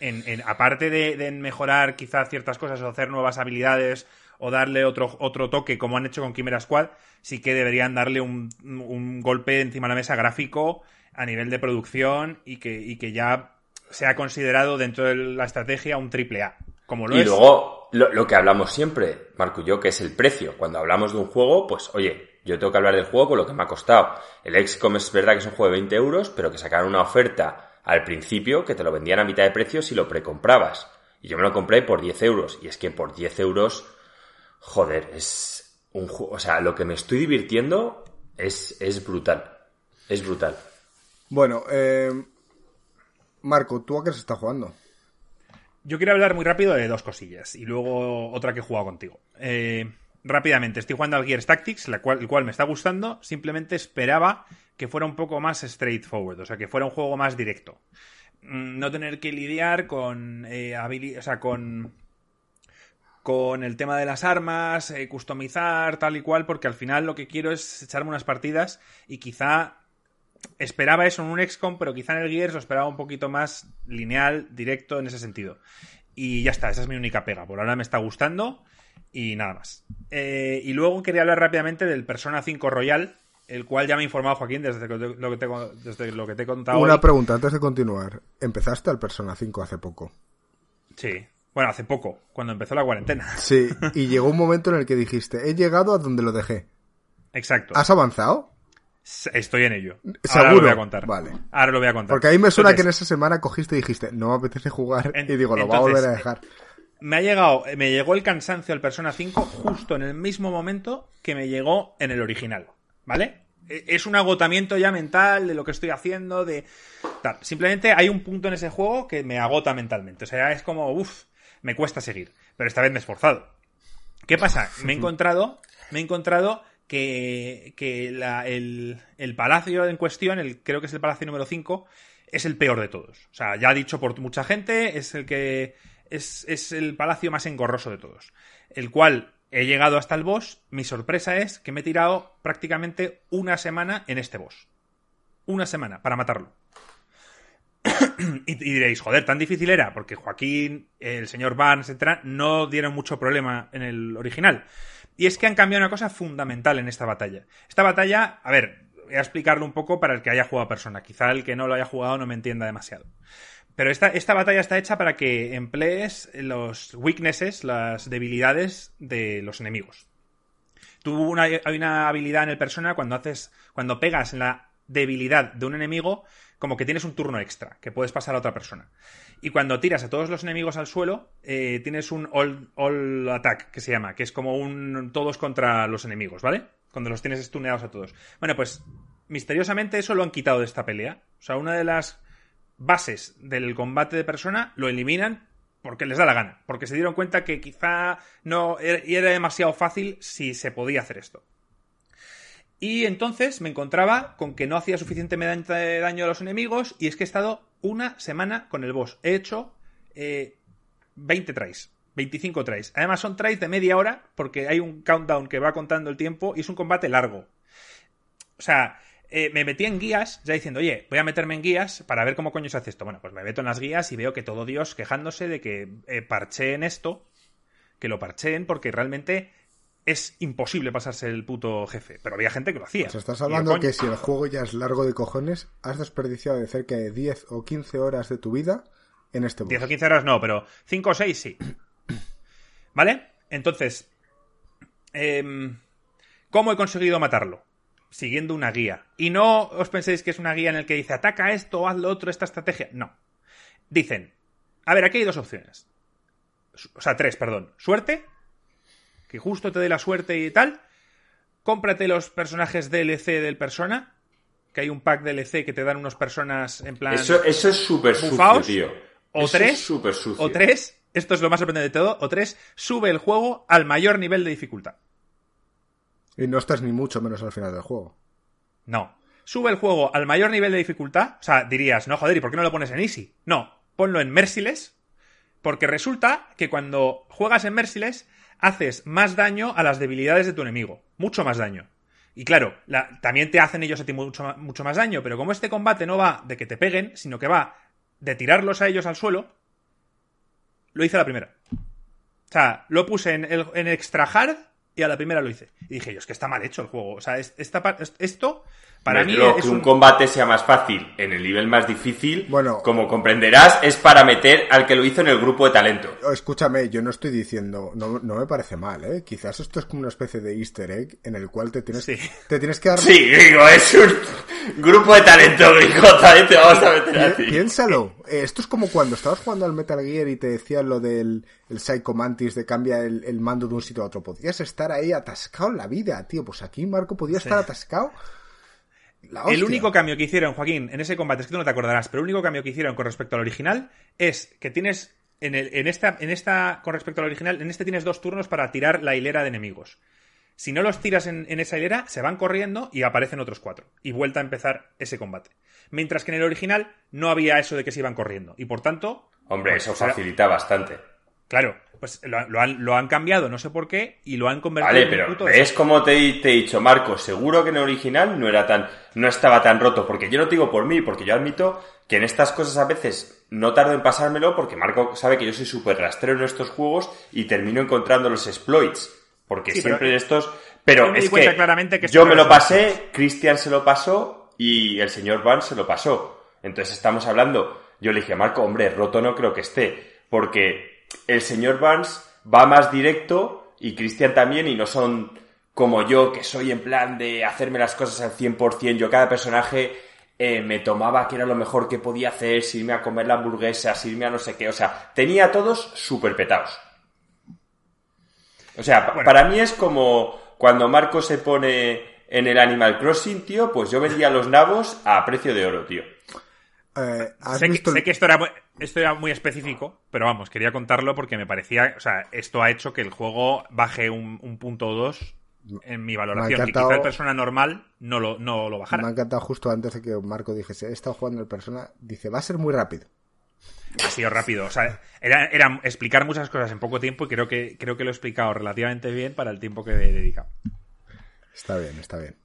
en, en- aparte de, de mejorar quizás ciertas cosas o hacer nuevas habilidades o darle otro, otro toque como han hecho con Chimera Squad, sí que deberían darle un, un golpe encima de la mesa gráfico a nivel de producción y que, y que ya sea considerado dentro de la estrategia un triple A. Como lo Y es. luego, lo, lo que hablamos siempre, Marco y yo, que es el precio. Cuando hablamos de un juego, pues oye, yo tengo que hablar del juego con lo que me ha costado. El XCOM es verdad que es un juego de 20 euros, pero que sacaron una oferta al principio que te lo vendían a mitad de precio si lo precomprabas. Y yo me lo compré por 10 euros. Y es que por 10 euros, joder, es un juego. O sea, lo que me estoy divirtiendo es, es brutal. Es brutal. Bueno, eh, Marco, ¿tú a qué se está jugando? Yo quiero hablar muy rápido de dos cosillas y luego otra que he jugado contigo. Eh, rápidamente, estoy jugando al Gears Tactics, la cual, el cual me está gustando. Simplemente esperaba que fuera un poco más straightforward, o sea, que fuera un juego más directo. Mm, No tener que lidiar con eh, o sea, con con el tema de las armas, eh, customizar, tal y cual, porque al final lo que quiero es echarme unas partidas y quizá esperaba eso en un XCOM, pero quizá en el Gears lo esperaba un poquito más lineal, directo en ese sentido. Y ya está, esa es mi única pega. Por ahora me está gustando Y nada más. Eh, y luego quería hablar rápidamente del Persona 5 Royal, el cual ya me ha informado Joaquín desde lo que te, desde lo que te he contado. Una pregunta antes de continuar. ¿Empezaste al Persona 5 hace poco? Sí. Bueno, hace poco, cuando empezó la cuarentena. Sí, y llegó un momento en el que dijiste, he llegado a donde lo dejé. Exacto. ¿Has avanzado? Estoy en ello. ¿Seguro? Ahora lo voy a contar. Vale. Ahora lo voy a contar. Porque ahí me suena que en esa semana cogiste y dijiste, no me apetece jugar. y digo, lo va a volver a dejar. Me ha llegado, me llegó el cansancio al Persona 5 justo en el mismo momento que me llegó en el original. ¿Vale? E, es un agotamiento ya mental de lo que estoy haciendo, de tal. Simplemente hay un punto en ese juego que me agota mentalmente. O sea, es como, uff, me cuesta seguir, pero esta vez me he esforzado. ¿Qué pasa? Me he encontrado, me he encontrado que, que el, palacio en cuestión, el, creo que es el palacio número 5, es el peor de todos. O sea, ya dicho por mucha gente, es el que es, es el palacio más engorroso de todos. El cual he llegado hasta el boss. Mi sorpresa es que me he tirado prácticamente una semana en este boss. Una semana para matarlo. y, diréis, joder, tan difícil era, porque Joaquín, el señor Barnes, etcétera, no dieron mucho problema en el original. Y es que han cambiado una cosa fundamental en esta batalla. Esta batalla, a ver, voy a explicarlo un poco para el que haya jugado persona. Quizá el que no lo haya jugado no me entienda demasiado. Pero esta, esta batalla está hecha para que emplees los weaknesses, las debilidades de los enemigos. Tú una, hay una habilidad en el persona cuando haces. cuando pegas en la debilidad de un enemigo, como que tienes un turno extra, que puedes pasar a otra persona. Y cuando tiras a todos los enemigos al suelo, eh, tienes un all, attack, que se llama, que es como un todos contra los enemigos, ¿vale? Cuando los tienes estuneados a todos. Bueno, pues misteriosamente eso lo han quitado de esta pelea. O sea, una de las bases del combate de persona lo eliminan porque les da la gana, porque se dieron cuenta que quizá no era demasiado fácil si se podía hacer esto. Y entonces me encontraba con que no hacía suficiente daño a los enemigos y es que he estado una semana con el boss. He hecho 20 eh, tries, 25 tries. Además son tries de media hora porque hay un countdown que va contando el tiempo y es un combate largo. O sea, eh, me metí en guías ya diciendo, oye, voy a meterme en guías para ver cómo coño se hace esto. Bueno, pues me meto en las guías y veo que todo Dios quejándose de que eh, parcheen esto, que lo parcheen porque realmente es imposible pasarse el puto jefe. Pero había gente que lo hacía. Pues estás hablando que si el juego ya es largo de cojones, has desperdiciado de cerca de 10 o 15 horas de tu vida en este boss. 10 o 15 horas no, pero 5 o 6 sí. ¿Vale? Entonces, em, ¿cómo he conseguido matarlo? Siguiendo una guía. Y no os penséis que es una guía en la que dice ataca esto, haz lo otro, esta estrategia. No. Dicen, a ver, aquí hay dos opciones. O sea, tres, perdón. Suerte, que justo te dé la suerte y tal, cómprate los personajes DLC del persona, que hay un pack DLC que te dan unos personas en plan... Eso, eso es súper sucio, tío. O tres, o tres, esto es lo más sorprendente de todo, o tres, sube el juego al mayor nivel de dificultad. Y no estás ni mucho menos al final del juego. No. Sube el juego al mayor nivel de dificultad. O sea, dirías, no joder, ¿y por qué no lo pones en Easy? No, ponlo en Merciless. Porque resulta que cuando juegas en Merciless haces más daño a las debilidades de tu enemigo. Mucho más daño. Y claro, también te hacen ellos a ti mucho, mucho más daño, pero como este combate no va de que te peguen, sino que va de tirarlos a ellos al suelo, lo hice la primera. O sea, lo puse en, en extra hard y a la primera lo hice. Y dije yo, es que está mal hecho el juego. O sea, esta, esto para mí es que un... combate sea más fácil en el nivel más difícil, bueno, como comprenderás, es para meter al que lo hizo en el grupo de talento. Escúchame, yo no estoy diciendo, no, no me parece mal, ¿eh? Quizás esto es como una especie de easter egg en el cual te tienes, te tienes que dar... Sí, digo, es un grupo de talento, digo, talento, vamos a meter a ti. Piénsalo, eh, esto es como cuando estabas jugando al Metal Gear y te decían lo del el Psycho Mantis de cambia el, mando de un sitio a otro. Podías estar ahí atascado en la vida, tío. Pues aquí Marco podía estar atascado el único cambio que hicieron, Joaquín, en ese combate, es que tú no te acordarás, pero el único cambio que hicieron con respecto al original es que tienes. En, el, en, esta, en esta, con respecto al original, en este tienes dos turnos para tirar la hilera de enemigos. Si no los tiras en, esa hilera, se van corriendo y aparecen otros cuatro. Y vuelta a empezar ese combate. Mientras que en el original no había eso de que se iban corriendo. Y por tanto. Hombre, eso facilita bastante. Claro, pues lo, han, lo, han, cambiado, no sé por qué, y lo han convertido vale, en pero es como te, te, he dicho, Marco, seguro que en el original no era tan, no estaba tan roto, porque yo no te digo por mí, porque yo admito que en estas cosas a veces no tardo en pasármelo, porque Marco sabe que yo soy súper rastrero en estos juegos y termino encontrando los exploits, porque siempre en estos... Pero es que, claramente que yo me lo pasé, Cristian se lo pasó y el señor Van se lo pasó. Entonces estamos hablando, yo le dije a Marco, hombre, roto no creo que esté, porque el señor Barnes va más directo y Christian también y no son como yo que soy en plan de hacerme las cosas al 100%. Yo cada personaje eh, me tomaba que era lo mejor que podía hacer, si irme a comer la hamburguesa, si irme a no sé qué. O sea, tenía a todos súper petados. O sea, para mí es como cuando Marco se pone en el Animal Crossing, tío, pues yo vendía los nabos a precio de oro, tío. Eh, sé, que, esto era, esto era muy específico, pero vamos, quería contarlo porque me parecía, o sea, esto ha hecho que el juego baje un, punto o dos en mi valoración. y quizá el persona normal no lo, no lo bajara. Me ha encantado justo antes de que Marco dijese, he estado jugando el persona, dice, va a ser muy rápido. Ha sido rápido, o sea, era, era, explicar muchas cosas en poco tiempo y creo que, creo que lo he explicado relativamente bien para el tiempo que he dedicado. Está bien, está bien.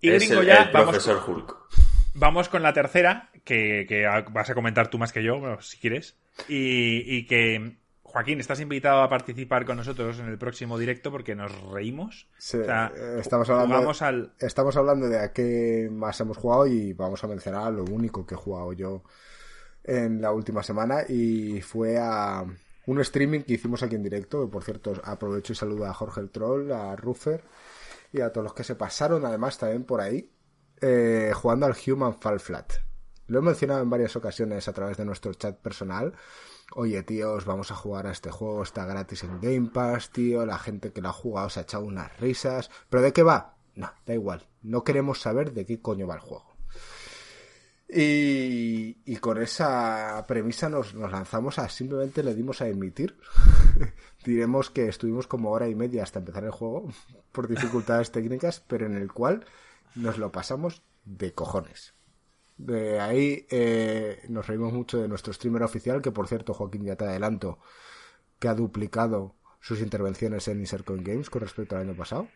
Y es el, ya, profesor Hulk. Vamos con la tercera, que, vas a comentar tú más que yo, si quieres. Y, que, Joaquín, estás invitado a participar con nosotros en el próximo directo porque nos reímos. Eh, estamos, hablando, al... estamos hablando de a qué más hemos jugado y vamos a mencionar lo único que he jugado yo en la última semana y fue a un streaming que hicimos aquí en directo. Por cierto, aprovecho y saludo a Jorge el Troll, a Ruffer y a todos los que se pasaron además también por ahí eh, jugando al Human Fall Flat. Lo he mencionado en varias ocasiones a través de nuestro chat personal. Oye, tíos, vamos a jugar a este juego, está gratis en Game Pass, tío. La gente que lo ha jugado se ha echado unas risas. ¿Pero de qué va? No, da igual. No queremos saber de qué coño va el juego. Y, y con esa premisa nos, nos, lanzamos a simplemente le dimos a emitir. Diremos que estuvimos como hora y media hasta empezar el juego por dificultades técnicas, pero en el cual nos lo pasamos de cojones. De ahí eh, nos reímos mucho de nuestro streamer oficial, que por cierto, Joaquín, ya te adelanto, que ha duplicado sus intervenciones en Coin Games con respecto al año pasado.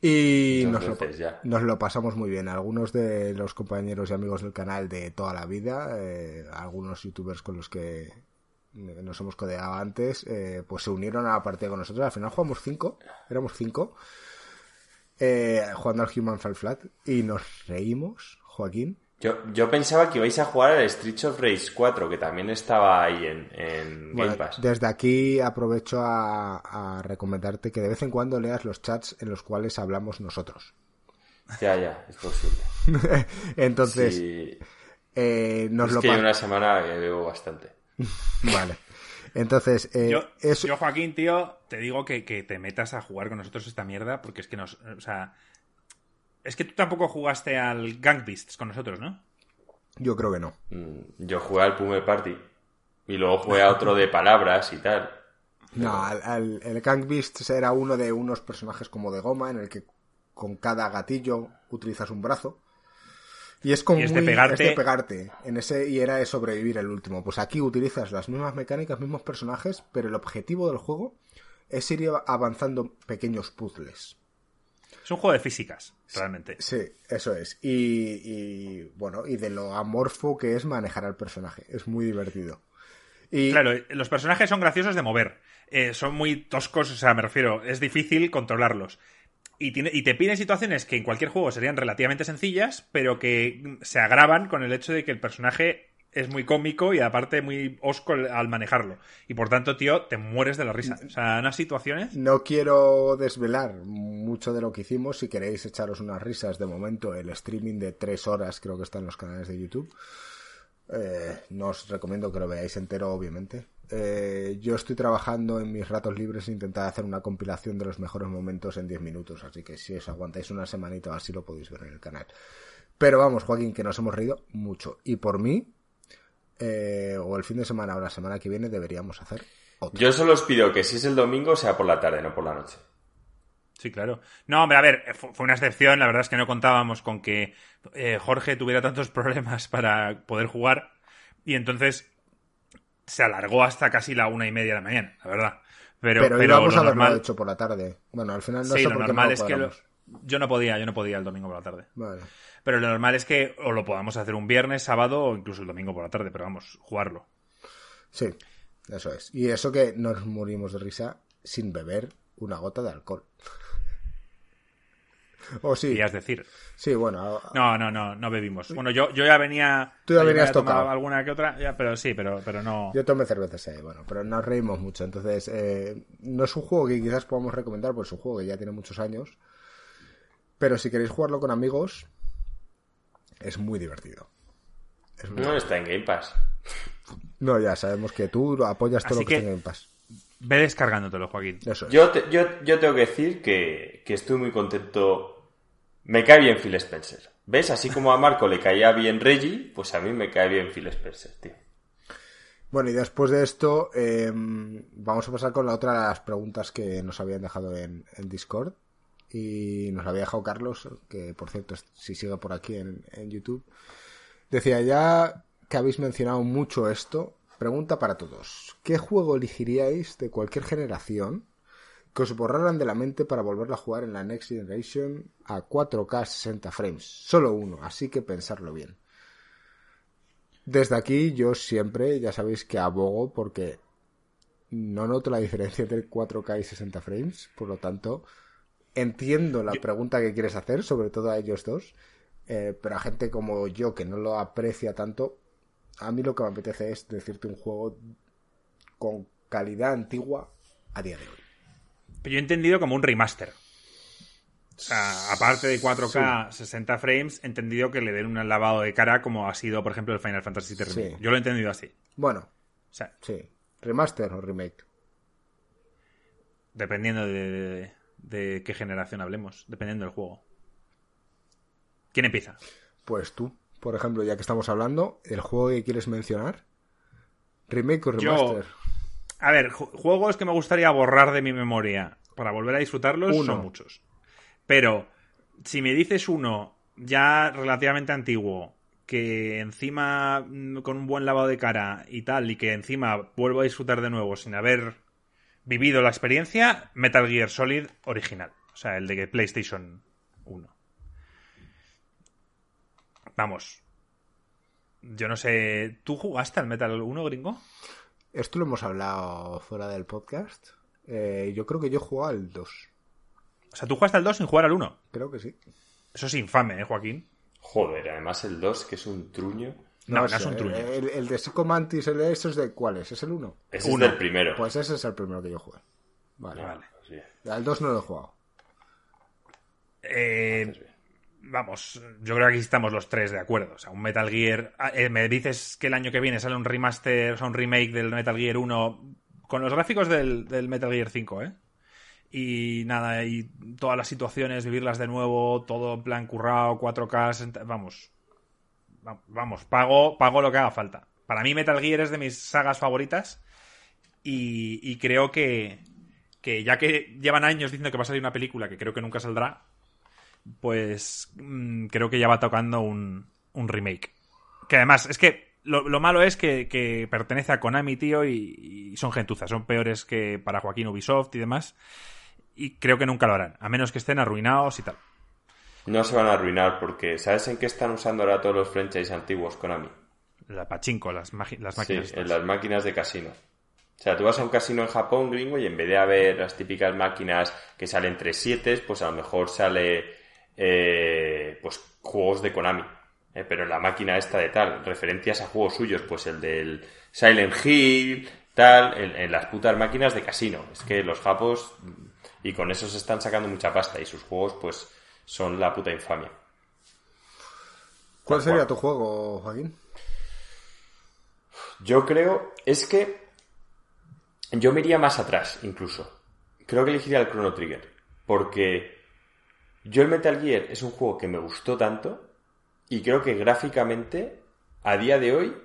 Y nos lo, nos lo, pasamos muy bien. Algunos de los compañeros y amigos del canal de toda la vida, eh, algunos youtubers con los que nos hemos codeado antes, eh, pues se unieron a la partida con nosotros. Al final jugamos cinco, éramos cinco eh, jugando al Human Fall Flat y nos reímos, Joaquín. Yo, yo pensaba que ibais a jugar al Street of Race 4, que también estaba ahí en, Game Pass. Desde aquí aprovecho a, recomendarte que de vez en cuando leas los chats en los cuales hablamos nosotros. Ya, ya, es posible. Entonces, eh, nos es lo que hay una semana que veo bastante. vale. Entonces, eh, yo, Joaquín, tío, te digo que, te metas a jugar con nosotros esta mierda porque es que nos. O sea. Es que tú tampoco jugaste al Gang Beasts con nosotros, ¿no? Yo creo que no. Mm, yo jugué al Pume Party. Y luego jugué a otro de palabras y tal. No, el Gang Beasts era uno de unos personajes como de goma en el que con cada gatillo utilizas un brazo. Y es como muy, pegarte... pegarte. En ese, y era de sobrevivir el último. Pues aquí utilizas las mismas mecánicas, mismos personajes, pero el objetivo del juego es ir avanzando pequeños puzzles. Es un juego de físicas, realmente. Sí, eso es. Y, bueno, y de lo amorfo que es manejar al personaje. Es muy divertido. Y... Claro, los personajes son graciosos de mover. Eh, son muy toscos, o sea, me refiero, es difícil controlarlos. Y, te piden situaciones que en cualquier juego serían relativamente sencillas, pero que se agravan con el hecho de que el personaje es muy cómico y aparte muy osco al manejarlo. Y por tanto, tío, te mueres de la risa. O sea, unas situaciones. No quiero desvelar mucho de lo que hicimos. Si queréis echaros unas risas, de momento, el streaming de tres horas creo que está en los canales de YouTube. Eh, no os recomiendo que lo veáis entero, obviamente. Eh, yo estoy trabajando en mis ratos libres e intentar hacer una compilación de los mejores momentos en 10 minutos, así que si os aguantáis una semanita así lo podéis ver en el canal. Pero vamos, Joaquín, que nos hemos reído mucho. Y por mí, eh, o el fin de semana o la semana que viene deberíamos hacer otro. Yo solo os pido que si es el domingo sea por la tarde, no por la noche. Sí, claro. No, hombre, a ver, fue una excepción. La verdad es que no contábamos con que eh, Jorge tuviera tantos problemas para poder jugar. Y entonces se alargó hasta casi la una y media de la mañana, la verdad. Pero, Pero, pero íbamos lo a haberlo normal, hecho por la tarde. Bueno, al final no sí, sé lo por qué normal no es que lo- yo no podía, yo no podía el domingo por la tarde. Vale. Pero lo normal es que o lo podamos hacer un viernes, sábado o incluso el domingo por la tarde, pero vamos, jugarlo. Sí, eso es. Y eso que nos morimos de risa sin beber una gota de alcohol. O sí. Querías decir. Sí, bueno. a- No, no, no, no bebimos. Bueno, yo, yo ya venía. Tú ya venías tocado. alguna que otra, ya, pero sí, pero, pero no. Yo tomé cervezas ahí, bueno, pero nos reímos mucho. Entonces, eh, no es un juego que quizás podamos recomendar, pues es un juego que ya tiene muchos años. Pero si queréis jugarlo con amigos, es muy divertido. Es muy- No está en Game Pass. No, ya sabemos que tú apoyas todo Así lo que, que- tenga en paz. Ve descargándotelo, Joaquín. Eso es. Yo, te- yo, yo tengo que decir que, que estoy muy contento. Me cae bien Phil Spencer. ¿Ves? Así como a Marco le caía bien Reggie, pues a mí me cae bien Phil Spencer, tío. Bueno, y después de esto, eh, vamos a pasar con la otra de las preguntas que nos habían dejado en, en Discord. Y nos la había dejado Carlos, que por cierto, si sigue por aquí en, en YouTube. Decía ya que habéis mencionado mucho esto. Pregunta para todos. ¿Qué juego elegiríais de cualquier generación que os borraran de la mente para volverla a jugar en la Next Generation a 4K 60 frames? Solo uno, así que pensarlo bien. Desde aquí yo siempre, ya sabéis que abogo porque no noto la diferencia entre 4K y 60 frames, por lo tanto entiendo la pregunta que quieres hacer, sobre todo a ellos dos, eh, pero a gente como yo que no lo aprecia tanto, a mí lo que me apetece es decirte un juego con calidad antigua a día de hoy. Pero yo he entendido como un remaster. O sea, aparte de 4K 60 frames, he entendido que le den un lavado de cara como ha sido, por ejemplo, el Final Fantasy VII Remake. Sí. Yo lo he entendido así. Bueno, O sea, sí, remaster o remake. dependiendo de, de- de qué generación hablemos, dependiendo del juego. ¿Quién empieza? Pues tú, por ejemplo, ya que estamos hablando, el juego que quieres mencionar, remake o Yo- remaster. A ver, ju- juegos que me gustaría borrar de mi memoria para volver a disfrutarlos Uno. son muchos. Pero si me dices uno ya relativamente antiguo, que encima mm, con un buen lavado de cara y tal, y que encima vuelvo a disfrutar de nuevo sin haber vivido la experiencia, Metal Gear Solid original. O sea, el de PlayStation 1. Vamos. Yo no sé. ¿Tú jugaste al Metal 1, gringo? Esto lo hemos hablado fuera del podcast. Eh, yo creo que yo he jugado al 2. O sea, tú jugaste al 2 sin jugar al 1. Creo que sí. Eso es infame, ¿eh, Joaquín? Joder, además el 2, que es un truño. No, no sé, es un truño. El, el de Psycho Mantis, el de estos de cuál es? ¿Es el 1? Ese Uno. es del primero. Pues ese es el primero que yo jugué. Vale. Ah, pues. Al 2 no lo he jugado. Eh, vamos, yo creo que aquí estamos los tres de acuerdo. O sea, un Metal Gear. ah, eh, me dices que el año que viene sale un remaster, o un remake del Metal Gear 1 con los gráficos del, Metal Gear 5, ¿eh? Y nada, y todas las situaciones, vivirlas de nuevo, todo en plan currado, 4K, 60, vamos. Va- Vamos, pago, pago lo que haga falta. Para mí Metal Gear es de mis sagas favoritas y, y creo que, que ya que llevan años diciendo que va a salir una película que creo que nunca saldrá, pues mm, creo que ya va tocando un, un remake. Que además, es que lo, lo malo es que, que pertenece a Konami, tío, y, y son gentuzas, son peores que para Joaquín Ubisoft y demás. Y creo que nunca lo harán, a menos que estén arruinados y tal. No se van a arruinar porque ¿sabes en qué están usando ahora todos los franchise antiguos Konami? La pachinko, las, las Sí, máquinas. estas. en las máquinas de casino. O sea, tú vas a un casino en Japón, gringo, y en vez de haber las típicas máquinas que salen 3-7, pues a lo mejor sale eh, pues juegos de Konami. Eh, pero en la máquina esta de tal, referencias a juegos suyos, pues el del Silent Hill, tal, en, en las putas máquinas de casino. Es que los japos, y con eso se están sacando mucha pasta, y sus juegos, pues, son la puta infamia. ¿Cuál sería tu juego, Joaquín? Yo creo, es que yo me iría más atrás, incluso. Creo que elegiría el Chrono Trigger. Porque yo el Metal Gear es un juego que me gustó tanto y creo que gráficamente, a día de hoy,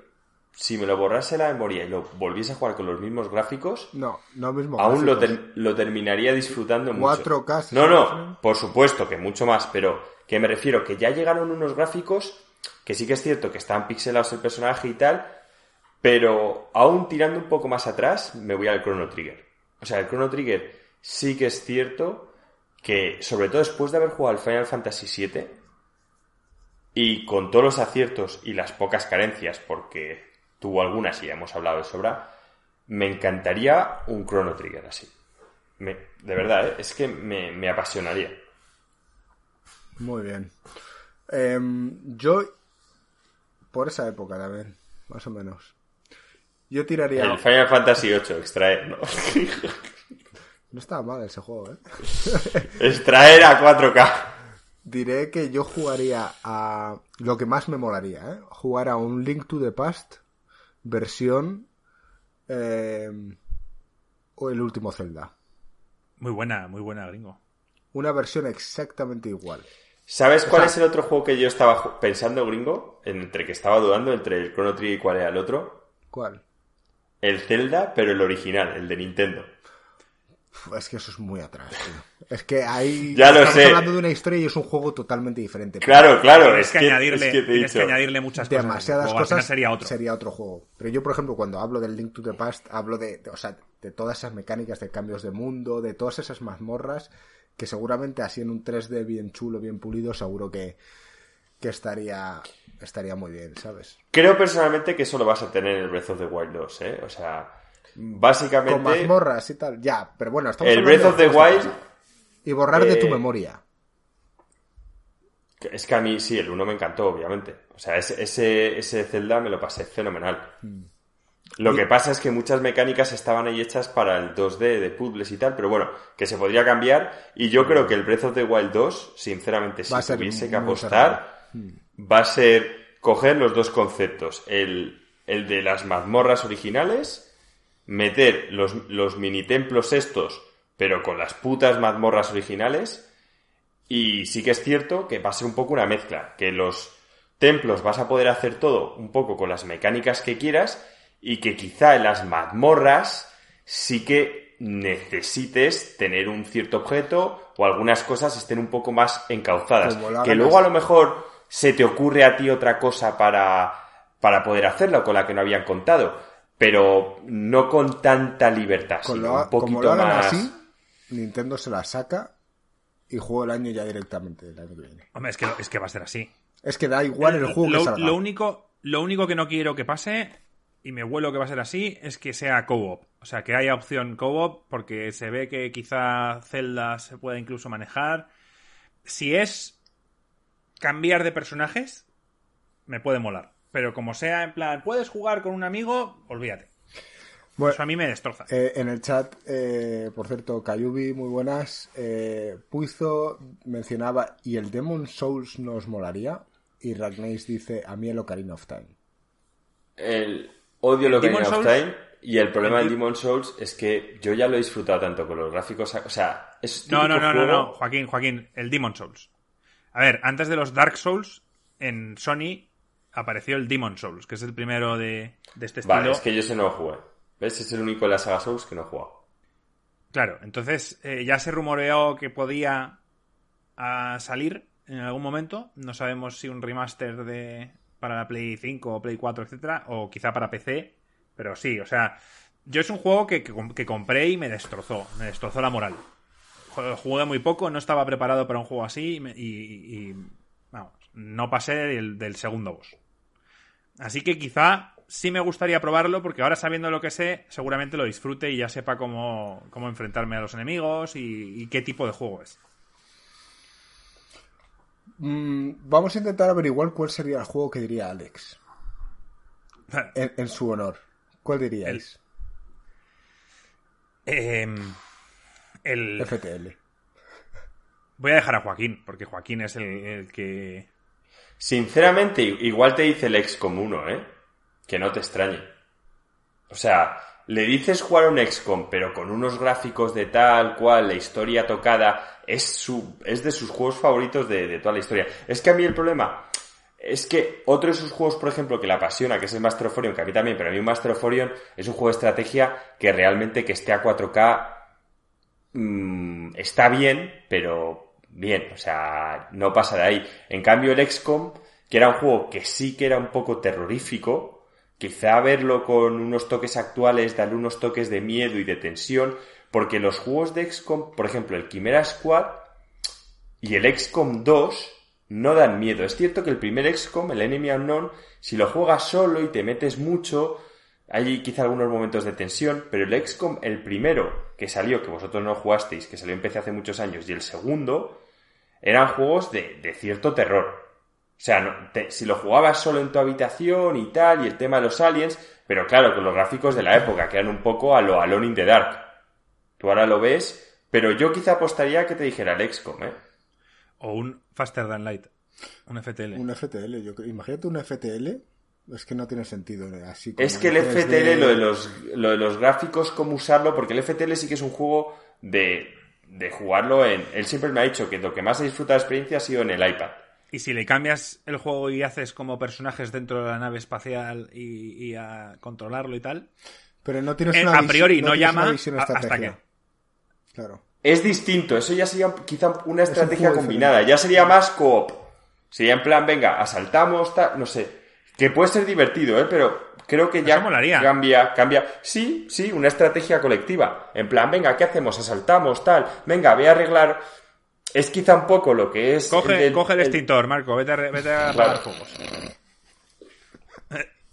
si me lo borrase la memoria y lo volviese a jugar con los mismos gráficos, No, no mismo. aún lo, ter- lo terminaría disfrutando mucho. 4K, No, 60 no, por supuesto que mucho más, pero que me refiero que ya llegaron unos gráficos que sí que es cierto que están pixelados el personaje y tal, Pero aún tirando un poco más atrás, me voy al Chrono Trigger. O sea, el Chrono Trigger sí que es cierto que, sobre todo después de haber jugado al Final Fantasy VII, y con todos los aciertos y las pocas carencias, porque tuvo algunas y ya hemos hablado de sobra, me encantaría un Chrono Trigger así. de verdad, ¿eh? es que me, apasionaría. Muy bien. Em, yo, por esa época también, más o menos. Yo tiraría. El Final Fantasy VIII, extraer, ¿no? no estaba mal ese juego, ¿eh? extraer a 4K. Diré que yo jugaría a. Lo que más me molaría, ¿eh? Jugar a un Link to the Past versión. Eh, o el último Zelda. Muy buena, muy buena, gringo. Una versión exactamente igual. ¿Sabes cuál es el otro juego que yo estaba pensando, gringo? Entre que estaba dudando entre el Chrono Trigger y cuál era el otro. ¿Cuál? El Zelda, pero el original, el de Nintendo. Es que eso es muy atrás, tío. Es que ahí ya lo estamos hablando de una historia y es un juego totalmente diferente. Claro, claro. Es, que, añadirle, tienes que añadirle muchas cosas. Demasiadas cosas sería otro. sería otro juego. Pero yo, por ejemplo, cuando hablo del Link to the Past, hablo de, o sea, de todas esas mecánicas de cambios de mundo, de todas esas mazmorras, que seguramente así en un 3D bien chulo, bien pulido, seguro que, que estaría, estaría muy bien, ¿sabes? Creo personalmente que eso lo vas a tener en el Breath of the Wild 2, ¿eh? O sea Básicamente. Con mazmorras y tal. Ya, pero bueno, estamos El Breath of the Wild. Y borrar de tu eh, memoria. Es que a mí sí, el 1 me encantó, obviamente. O sea, ese, ese, Zelda me lo pasé fenomenal. Hmm. Lo que pasa es que muchas mecánicas estaban ahí hechas para el 2D de puzzles y tal, pero bueno, que se podría cambiar. Y yo creo que el Breath of the Wild 2, sinceramente, si tuviese que apostar, va a ser coger los dos conceptos. El, el de las mazmorras originales meter los, los mini templos estos, pero con las putas mazmorras originales. Y sí que es cierto que va a ser un poco una mezcla, que los templos vas a poder hacer todo un poco con las mecánicas que quieras y que quizá en las mazmorras sí que necesites tener un cierto objeto o algunas cosas estén un poco más encauzadas. Que luego a lo mejor se te ocurre a ti otra cosa para, para poder hacerlo con la que no habían contado pero no con tanta libertad, sino un poquito más. Así, Nintendo se la saca y juego el año ya directamente el año que viene. Hombre, es que, es que va a ser así. Es que da igual el, juego lo, que salga. Lo único, lo único que no quiero que pase, y me vuelo que va a ser así, es que sea co-op. O sea, que haya opción co-op, porque se ve que quizá Zelda se pueda incluso manejar. Si es cambiar de personajes, me puede molar. Pero como sea, en plan, puedes jugar con un amigo, olvídate. Bueno, Eso a mí me destroza. Eh, en el chat, eh, por cierto, Kayubi, muy buenas. Eh, Puizo mencionaba, ¿y el Demon Souls nos molaría? Y Ragnace dice, a mí el Ocarina of Time. El odio el Ocarina of Time. Y el problema del Demon Souls es que yo ya lo he disfrutado tanto con los gráficos. O sea, es. No, no, no, no, no, Joaquín, Joaquín, el Demon Souls. A ver, antes de los Dark Souls, en Sony apareció el Demon Souls, que es el primero de, este estilo. Vale, es que yo ese no lo jugué. ¿Ves? Es el único de la saga Souls que no he jugado. Claro, entonces eh, ya se rumoreó que podía ah, salir en algún momento. No sabemos si un remaster de para la Play 5 o Play 4, etcétera, o quizá para PC. Pero sí, o sea, yo es un juego que, que, compré y me destrozó, me destrozó la moral. Jugué muy poco, no estaba preparado para un juego así y, y vamos, no pasé del, del segundo boss. Así que quizá sí me gustaría probarlo porque ahora sabiendo lo que sé, seguramente lo disfrute y ya sepa cómo, cómo enfrentarme a los enemigos y, qué tipo de juego es. Mm, vamos a intentar averiguar cuál sería el juego que diría Alex. en, su honor. ¿Cuál diríais? Em, el, FTL. Voy a dejar a Joaquín, porque Joaquín es el que Sinceramente, igual te dice el XCOM 1, ¿eh? Que no te extrañe. O sea, le dices jugar un XCOM, pero con unos gráficos de tal cual, la historia tocada, es, su, es de sus juegos favoritos de, toda la historia. Es que a mí el problema es que otro de sus juegos, por ejemplo, que le apasiona, que es el Master of Orion, que a mí también, pero a mí un Master of Orion es un juego de estrategia que realmente que esté a 4K mm, está bien, pero bien, o sea, no pasa de ahí. En cambio, el XCOM, que era un juego que sí que era un poco terrorífico, quizá verlo con unos toques actuales, darle unos toques de miedo y de tensión, porque los juegos de XCOM, por ejemplo, el Chimera Squad y el XCOM 2 no dan miedo. Es cierto que el primer XCOM, el Enemy Unknown, si lo juegas solo y te metes mucho, hay quizá algunos momentos de tensión, pero el XCOM, el primero que salió, que vosotros no jugasteis, que salió en PC hace muchos años, y el segundo, eran juegos de, de cierto terror. O sea, si lo jugabas solo en tu habitación y tal, y el tema de los aliens, pero claro, con los gráficos de la época, que eran un poco a lo Alone in the Dark. Tú ahora lo ves, pero yo quizá apostaría que te dijera el XCOM, ¿eh? O un Faster Than Light. Un FTL. Un FTL, yo imagínate un FTL, es que no tiene sentido. Así es que el FTL, lo, de los, lo de los gráficos, cómo usarlo, porque el FTL sí que es un juego de, de jugarlo en... Él siempre me ha dicho que lo que más ha disfrutado de experiencia ha sido en el iPad. Y si le cambias el juego y haces como personajes dentro de la nave espacial y, a controlarlo y tal. Pero no tienes eh, una A priori no, llama hasta que. Claro. Es distinto, eso ya sería quizá una estrategia combinada, ya sería más coop. Sería en plan, venga, asaltamos, tal, no sé. Que puede ser divertido, ¿eh? Pero creo que ya cambia, cambia. Sí, sí, una estrategia colectiva. En plan, venga, ¿qué hacemos? Asaltamos, tal. Venga, voy a arreglar. Es quizá un poco lo que es. Coge el, coge el extintor, Marco, vete a, vete a apagar fuegos.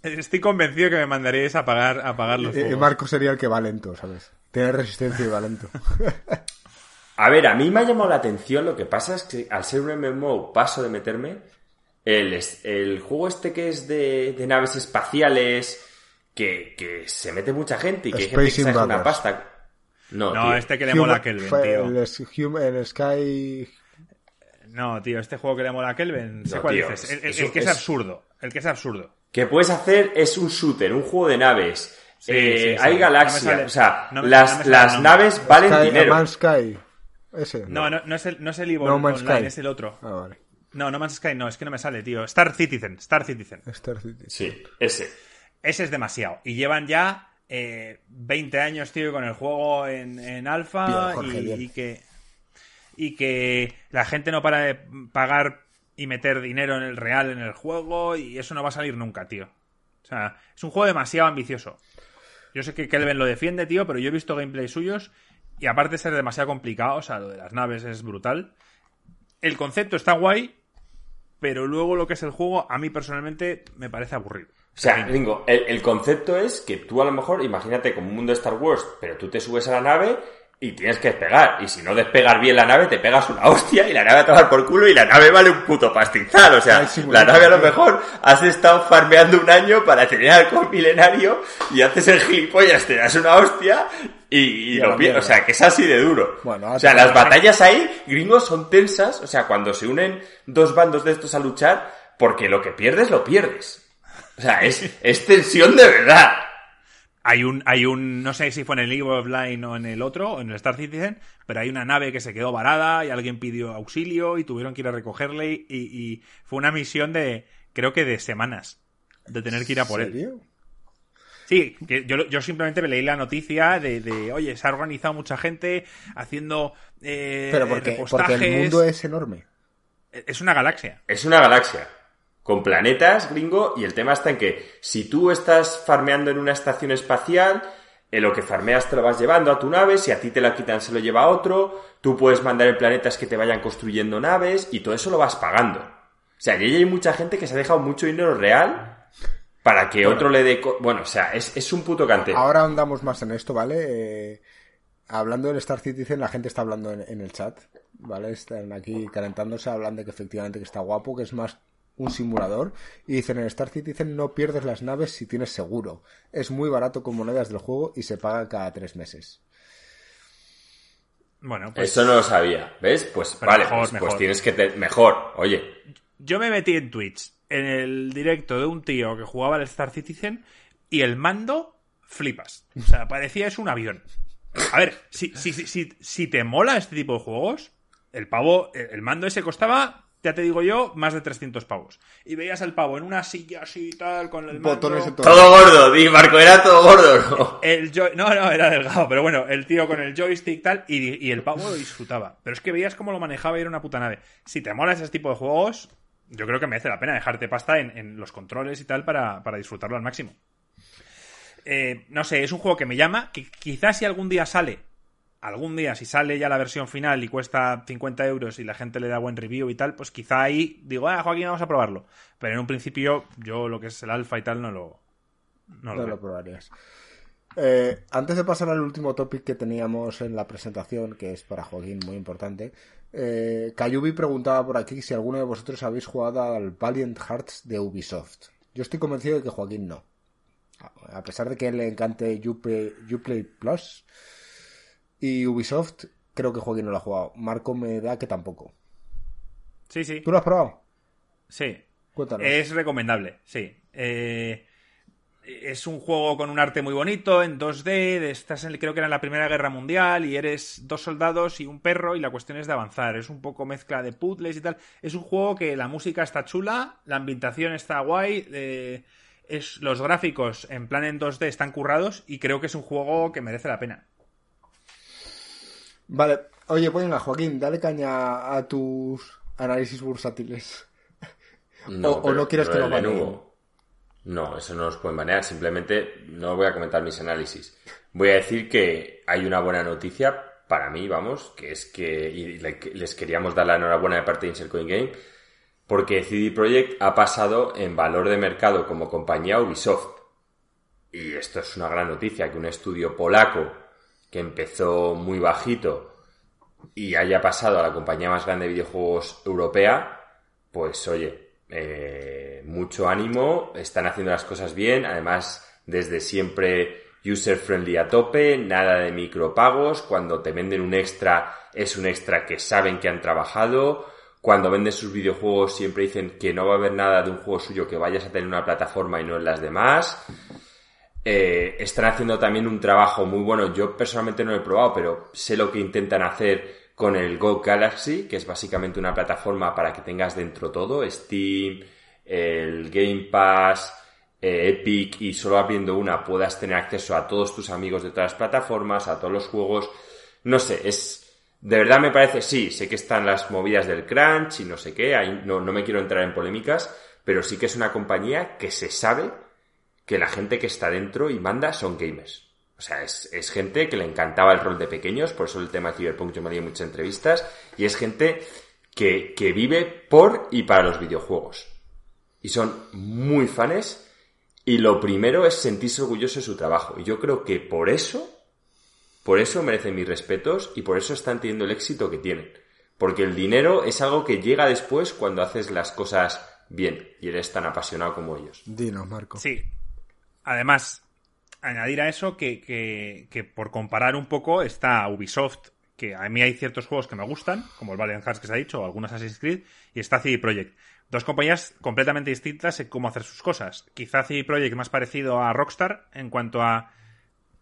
Estoy convencido que me mandaríais a apagar, a apagar los fuegos. Marco sería el que va lento, ¿sabes? Tiene resistencia y va lento. A ver, a mí me ha llamado la atención, lo que pasa es que al ser un MMO paso de meterme, el, el juego este que es de, naves espaciales, que, se mete mucha gente y que hay gente que se una pasta. No, no este que le mola a Kelvin, tío. El, Sky... No, tío, este juego que le mola a Kelvin, sé cuál dices. El, que es, absurdo. El que es absurdo. Que puedes hacer es un shooter, un juego de naves. Eh, hay galaxias, o sea, las, las naves valen dinero. Sky. No, no, no, es el, no es el Online, es el otro. Ah, vale. No, No Man's Sky no, es que no me sale, tío. Star Citizen, Star Citizen. Star Citizen. Sí, ese. Ese es demasiado. Y llevan ya eh, 20 años, tío, con el juego en, en alfa y, que y que la gente no para de pagar y meter dinero en el real en el juego y eso no va a salir nunca, tío. O sea, es un juego demasiado ambicioso. Yo sé que Kelvin lo defiende, tío, pero yo he visto gameplay suyos y aparte de ser demasiado complicado, o sea, lo de las naves es brutal. El concepto está guay, pero luego lo que es el juego, a mí personalmente me parece aburrido. O sea, Ringo, el, concepto es que tú a lo mejor, imagínate como un mundo de Star Wars, pero tú te subes a la nave y tienes que despegar. Y si no despegas bien la nave, te pegas una hostia y la nave va a tomar por culo y la nave vale un puto pastizal. O sea, la nave a lo mejor has estado farmeando un año para tener algo milenario y haces el gilipollas, te das una hostia y, lo pierdes. O sea, que es así de duro. o sea, las batallas ahí, gringos, son tensas. O sea, cuando se unen dos bandos de estos a luchar, porque lo que pierdes, lo pierdes. O sea, es, es tensión de verdad. Hay un, hay un, no sé si fue en el Evil of Line o en el otro, en el Star Citizen, pero hay una nave que se quedó varada y alguien pidió auxilio y tuvieron que ir a recogerle y, y fue una misión de, creo que de semanas, de tener que ir a por él. Sí, que yo, yo simplemente me leí la noticia de, de, oye, se ha organizado mucha gente haciendo eh, Pero porque, porque el mundo es enorme. Es una galaxia. Es una galaxia con planetas, gringo, y el tema está en que si tú estás farmeando en una estación espacial, en lo que farmeas te lo vas llevando a tu nave, si a ti te la quitan se lo lleva a otro, tú puedes mandar en planetas que te vayan construyendo naves y todo eso lo vas pagando. O sea, y hay mucha gente que se ha dejado mucho dinero real para que otro le dé... Bueno, o sea, es, un puto cante. Ahora andamos más en esto, ¿vale? Eh, hablando del Star Citizen, la gente está hablando en, en, el chat, ¿vale? Están aquí calentándose, hablan de que efectivamente que está guapo, que es más un simulador y dicen en Star Citizen no pierdes las naves si tienes seguro. Es muy barato con monedas del juego y se paga cada tres meses. Bueno, pues... Eso no lo sabía, ¿ves? Pues vale, pues, pues, tienes que... Mejor, oye. Yo me metí en Twitch, en el directo de un tío que jugaba al Star Citizen y el mando flipas. O sea, parecía es un avión. A ver, si, si, si, si te mola este tipo de juegos, el pavo, el mando ese costaba ya te digo yo, más de 300 pavos. Y veías al pavo en una silla así y tal, con el mando... todo. gordo, di, Marco, era todo gordo, ¿no? El No, no, era delgado, pero bueno, el tío con el joystick tal, y, y el pavo lo disfrutaba. Pero es que veías cómo lo manejaba y era una puta nave. Si te mola ese tipo de juegos, yo creo que merece la pena dejarte pasta en, en los controles y tal para, para disfrutarlo al máximo. Eh, no sé, es un juego que me llama, que quizás si algún día sale, algún día, si sale ya la versión final y cuesta 50 euros y la gente le da buen review y tal, pues quizá ahí digo, ah, Joaquín, vamos a probarlo. Pero en un principio, yo lo que es el alfa y tal no lo. No, lo, probarías. Eh, antes de pasar al último topic que teníamos en la presentación, que es para Joaquín muy importante, eh, Kayubi preguntaba por aquí si alguno de vosotros habéis jugado al Valiant Hearts de Ubisoft. Yo estoy convencido de que Joaquín no. A pesar de que le encante Uplay, Plus y Ubisoft, creo que Joaquín no lo ha jugado. Marco me da que tampoco. Sí, sí. ¿Tú lo has probado? Sí. Cuéntanos. Es recomendable, sí. Eh, es un juego con un arte muy bonito, en 2D, estás en, creo que era en la Primera Guerra Mundial y eres dos soldados y un perro y la cuestión es de avanzar. Es un poco mezcla de puzzles y tal. Es un juego que la música está chula, la ambientación está guay, eh, es, los gráficos en plan en 2D están currados y creo que es un juego que merece la pena. Vale, oye, pues venga, Joaquín, dale caña a tus análisis bursátiles. o, no quieres que lo baneen. No, eso no nos pueden banear. Simplemente no voy a comentar mis análisis. Voy a decir que hay una buena noticia para mí, vamos, que es que les queríamos dar la enhorabuena de parte de Insert Coin Game porque CD Projekt ha pasado en valor de mercado como compañía Ubisoft. Y esto es una gran noticia, que un estudio polaco que empezó muy bajito y haya pasado a la compañía más grande de videojuegos europea, pues oye, eh, mucho ánimo, están haciendo las cosas bien, además desde siempre user friendly a tope, nada de micropagos, cuando te venden un extra es un extra que saben que han trabajado, cuando venden sus videojuegos siempre dicen que no va a haber nada de un juego suyo que vayas a tener una plataforma y no en las demás. Eh, están haciendo también un trabajo muy bueno. Yo personalmente no lo he probado, pero sé lo que intentan hacer con el Go Galaxy, que es básicamente una plataforma para que tengas dentro todo, Steam, el Game Pass, eh, Epic y solo abriendo una puedas tener acceso a todos tus amigos de todas las plataformas, a todos los juegos. No sé, es... De verdad me parece, sí, sé que están las movidas del crunch y no sé qué, ahí no, no me quiero entrar en polémicas, pero sí que es una compañía que se sabe que la gente que está dentro y manda son gamers. O sea, es, gente que le encantaba el rol de pequeños, por eso el tema de Cyberpunk yo me di muchas entrevistas, y es gente que, que vive por y para los videojuegos. Y son muy fans, y lo primero es sentirse orgulloso de su trabajo. Y yo creo que por eso, por eso merecen mis respetos y por eso están teniendo el éxito que tienen. Porque el dinero es algo que llega después cuando haces las cosas bien y eres tan apasionado como ellos. Dinos, Marco. Sí. Además, añadir a eso que, que, por comparar un poco está Ubisoft, que a mí hay ciertos juegos que me gustan, como el Valiant Hearts que se ha dicho, o algunos Assassin's Creed, y está CD Projekt. Dos compañías completamente distintas en cómo hacer sus cosas. Quizá CD Projekt más parecido a Rockstar en cuanto a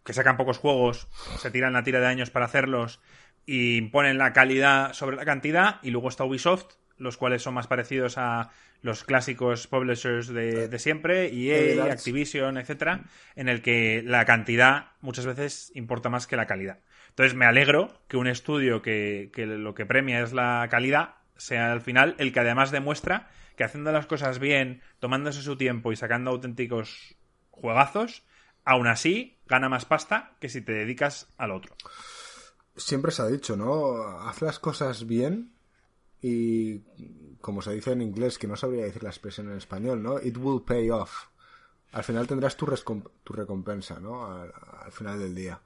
que sacan pocos juegos, se tiran la tira de años para hacerlos y imponen la calidad sobre la cantidad, y luego está Ubisoft, los cuales son más parecidos a los clásicos publishers de, siempre, EA, Activision, etcétera, en el que la cantidad muchas veces importa más que la calidad. Entonces me alegro que un estudio que, lo que premia es la calidad sea al final el que además demuestra que haciendo las cosas bien, tomándose su tiempo y sacando auténticos juegazos, aún así gana más pasta que si te dedicas al otro. Siempre se ha dicho, ¿no? Haz las cosas bien y como se dice en inglés, que no sabría decir la expresión en español, ¿no? It will pay off. Al final tendrás tu, recompensa, ¿no? Al, final del día.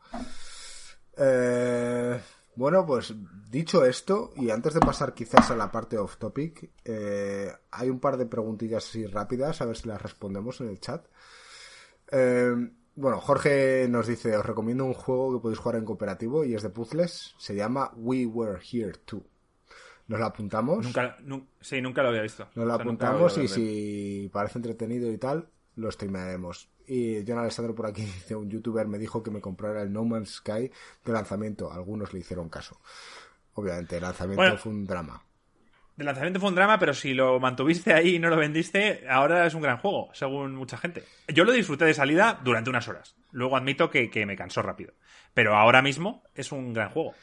Eh, bueno, pues dicho esto, y antes de pasar quizás a la parte off topic, eh, hay un par de preguntillas así rápidas, a ver si las respondemos en el chat. Eh, bueno, Jorge nos dice, os recomiendo un juego que podéis jugar en cooperativo y es de puzzles, se llama We Were Here Too. Nos lo apuntamos. Nunca, sí, nunca lo había visto. Nos lo apuntamos y si parece entretenido y tal, lo streamaremos. Y John Alessandro por aquí dice, un youtuber me dijo que me comprara el No Man's Sky de lanzamiento. Algunos le hicieron caso. Obviamente, el lanzamiento fue un drama. El lanzamiento fue un drama, pero si lo mantuviste ahí y no lo vendiste, ahora es un gran juego, según mucha gente. Yo lo disfruté de salida durante unas horas. Luego admito que, que me cansó rápido. Pero ahora mismo es un gran juego.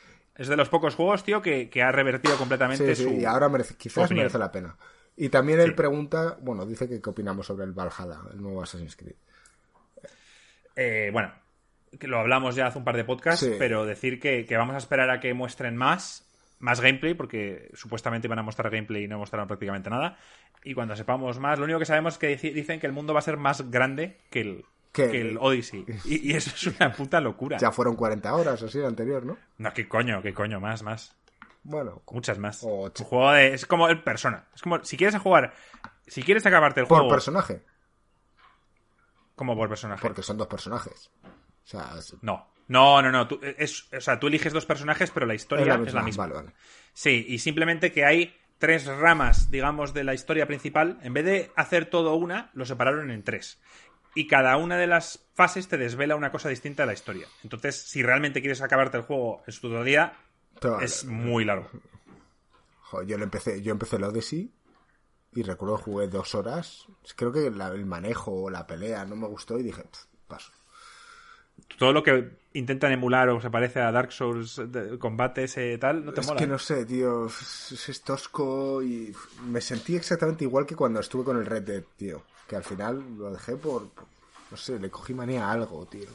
Es de los pocos juegos, tío, que, ha revertido completamente sí, sí, y ahora merece, quizás merece la pena. Y también él pregunta, bueno, dice que qué opinamos sobre el Valhalla, el nuevo Assassin's Creed. Eh, bueno, que lo hablamos ya hace un par de podcasts, Sí. pero decir que, que vamos a esperar a que muestren más, más gameplay, porque supuestamente van a mostrar gameplay y no mostraron prácticamente nada. Y cuando sepamos más, lo único que sabemos es que dicen que el mundo va a ser más grande que el, Que- que el Odyssey. Y, y eso es una puta locura. Ya fueron 40 horas o así el anterior, ¿no? No, qué coño, qué coño, más, más. Bueno, Muchas más. Un juego de. Es como el persona. Es como. Si quieres jugar. Si quieres acabarte el por juego. personaje. Como por personaje. Porque son dos personajes. O sea, es, No. No, no, no. tú- es, o sea, tú eliges dos personajes, pero la historia es la misma. Vale, vale. Sí, y simplemente que hay tres ramas, digamos, de la historia principal. En vez de hacer todo una, lo separaron en tres. Y cada una de las fases te desvela una cosa distinta de la historia. Entonces, si realmente quieres acabarte el juego en su totalidad, es muy largo. joder, yo lo empecé, yo empecé el Odyssey y recuerdo que jugué dos horas. Creo que la- el manejo o la pelea no me gustó y dije, "Pff, paso. Todo lo que intentan emular o se parece a Dark Souls, de- combates y tal, no te es mola. que no sé, tío. Es, es tosco y me sentí exactamente igual que cuando estuve con el Red Dead, tío. Que al final lo dejé por. no sé, le cogí manía a algo, tío.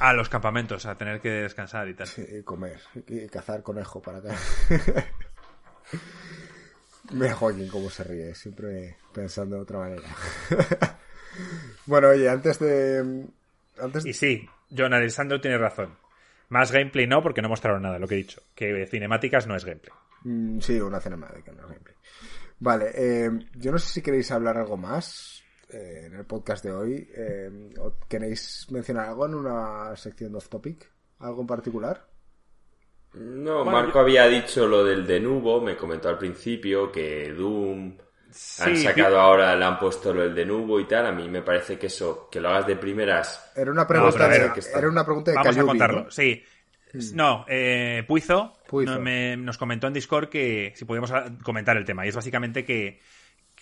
A los campamentos, a tener que descansar y tal. Sí, comer y cazar conejo para acá. Mira Joaquín cómo se ríe, siempre pensando de otra manera. bueno, oye, antes de. Antes Y sí, John Alessandro tiene razón. Más gameplay no, porque no mostraron nada, lo que he dicho. Que cinemáticas no es gameplay. Mm, sí, una cinemática, no gameplay. Vale, eh, yo no sé si queréis hablar algo más eh, en el podcast de hoy. eh, o ¿Queréis mencionar algo en una sección de off topic? ¿Algo en particular? No, Bueno, Marco había dicho lo del de nubo, me comentó al principio que Doom han Sí, sacado ahora, le han puesto lo del de nubo y tal. A mí me parece que eso, que lo hagas de primeras. Era una pregunta, ver, de, era una pregunta de Vamos a contarlo, ¿no? sí. No, eh, Puizo, Puizo. no- me- nos comentó en Discord que si podíamos comentar el tema. Y es básicamente que,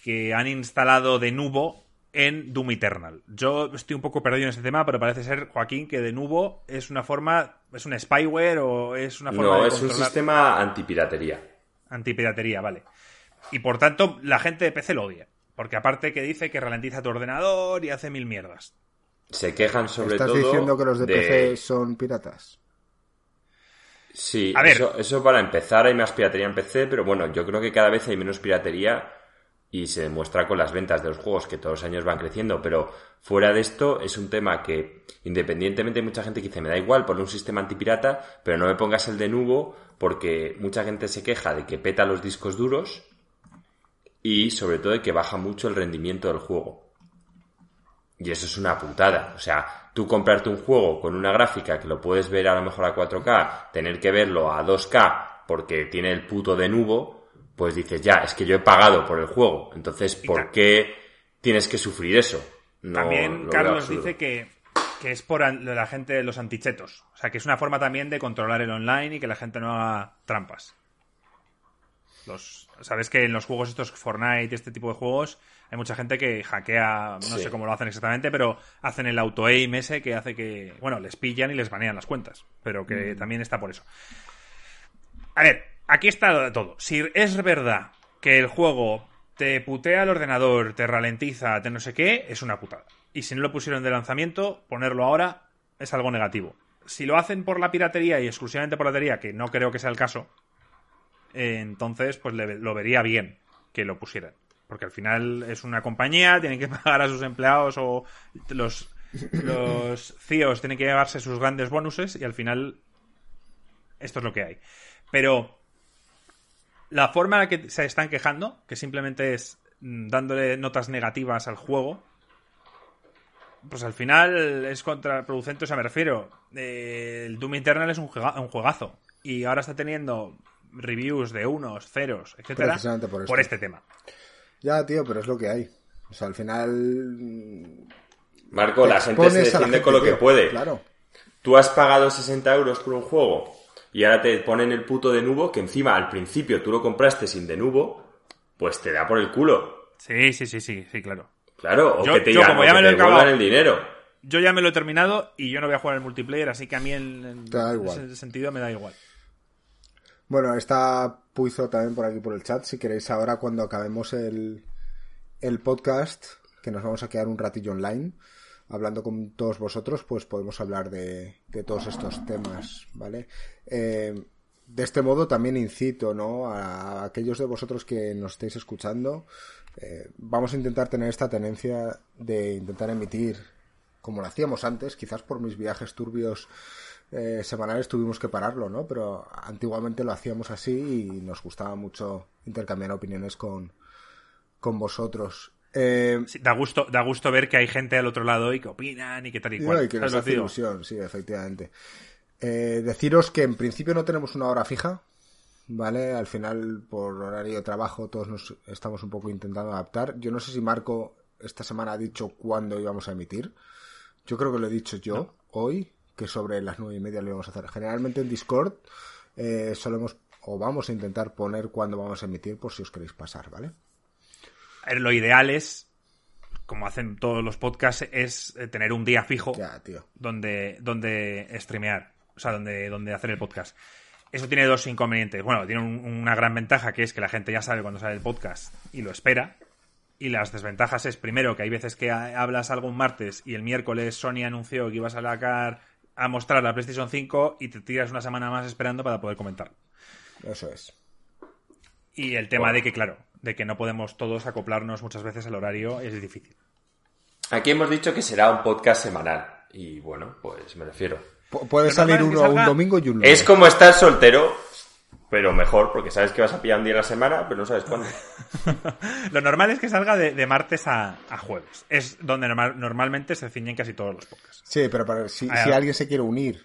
que han instalado de nubo en Doom Eternal. Yo estoy un poco perdido en ese tema, pero parece ser, Joaquín, que de nubo es una forma, es un spyware o es una forma No, de es un sistema antipiratería. antipiratería, vale. Y por tanto, la gente de PC lo odia. Porque aparte que dice que ralentiza tu ordenador y hace mil mierdas. Se quejan sobre ¿Estás todo. diciendo que los de, PC son piratas? Sí, A ver. Eso, eso para empezar hay más piratería en PC, pero bueno, yo creo que cada vez hay menos piratería y se demuestra con las ventas de los juegos que todos los años van creciendo, pero fuera de esto es un tema que independientemente hay mucha gente que dice me da igual poner un sistema antipirata, pero no me pongas el de nubo porque mucha gente se queja de que peta los discos duros y sobre todo de que baja mucho el rendimiento del juego. Y eso es una putada. O sea, tú comprarte un juego con una gráfica que lo puedes ver a lo mejor a 4K, tener que verlo a 2K porque tiene el puto de nubo, pues dices, ya, es que yo he pagado por el juego. Entonces, ¿por qué tienes que sufrir eso? No, También Carlos dice que, que es por la gente de los antichetos. O sea, que es una forma también de controlar el online y que la gente no haga trampas. Los, Sabes que en los juegos estos Fortnite y este tipo de juegos hay mucha gente que hackea, no Sí. sé cómo lo hacen exactamente, pero hacen el auto-aim ese que hace que, bueno, les pillan y les banean las cuentas, pero que Mm. también está por eso. A ver, aquí está todo. Si es verdad que el juego te putea el ordenador, te ralentiza, te no sé qué, es una putada. Y si no lo pusieron de lanzamiento, ponerlo ahora es algo negativo. Si lo hacen por la piratería y exclusivamente por la piratería, que no creo que sea el caso, eh, entonces pues le- lo vería bien que lo pusieran. Porque al final es una compañía, tienen que pagar a sus empleados o los, los CEOs tienen que llevarse sus grandes bonuses y al final esto es lo que hay. Pero la forma en la que se están quejando, que simplemente es mm, dándole notas negativas al juego, pues al final es contraproducente. O sea, me refiero, eh, el Doom Eternal es un, juega- un juegazo y ahora está teniendo reviews de unos, ceros, etcétera, por este tema. Ya, tío, pero es lo que hay. O sea, al final. mm, Marco, la gente se defiende con lo que puede. Claro. Tú has pagado 60 euros por un juego y ahora te ponen el puto de nubo, que encima al principio tú lo compraste sin de nubo, pues te da por el culo. Sí, sí, sí, sí, sí, claro. Claro, o Yo- que te yo digan, como o ya que me lo te he acabado- devuelvan el dinero. Yo ya me lo he terminado y yo no voy a jugar el multiplayer, así que a mí en, en Te da igual. ese sentido me da igual. Bueno, está Puizo también por aquí por el chat. Si queréis ahora cuando acabemos el, el podcast, que nos vamos a quedar un ratillo online, hablando con todos vosotros, pues podemos hablar de, todos estos temas, ¿vale? Eh, de este modo también incito, ¿no? A aquellos de vosotros que nos estéis escuchando, eh, vamos a intentar tener esta tenencia de intentar emitir como lo hacíamos antes, quizás por mis viajes turbios eh, semanales tuvimos que pararlo, ¿no? Pero antiguamente lo hacíamos así y nos gustaba mucho intercambiar opiniones con, con vosotros. Eh, da, gusto, da gusto ver que hay gente al otro lado y que opinan y que tal y cual. Y que hace ilusión, sí, efectivamente. Eh, deciros que en principio no tenemos una hora fija, ¿vale? Al final, por horario de trabajo, todos nos estamos un poco intentando adaptar. Yo no sé si Marco esta semana ha dicho cuándo íbamos a emitir. Yo creo que lo he dicho yo hoy, que sobre las nueve y media lo íbamos a hacer. Generalmente en Discord eh, solemos o vamos a intentar poner cuándo vamos a emitir por si os queréis pasar, ¿vale? lo ideal es, como hacen todos los podcasts, es eh, tener un día fijo donde donde streamear, o sea, donde, donde hacer el podcast. Eso tiene dos inconvenientes. Bueno, tiene una gran ventaja que es que la gente ya sabe cuando sale el podcast y lo espera. Y las desventajas es, primero, que hay veces que hablas algo un martes y el miércoles Sony anunció que ibas a sacar a mostrar la PlayStation 5 y te tiras una semana más esperando para poder comentar. Eso es. Y el tema de que, claro, de que no podemos todos acoplarnos muchas veces al horario es difícil. Aquí hemos dicho que será un podcast semanal. Y bueno, pues me refiero. puede salir uno un domingo y un lunes. Es como estar soltero, pero mejor, porque sabes que vas a pillar un día a la semana, pero no sabes cuándo. Lo normal es que salga de, martes a, jueves. Es donde normalmente se ciñen casi todos los podcasts. Sí, pero si, si alguien se quiere unir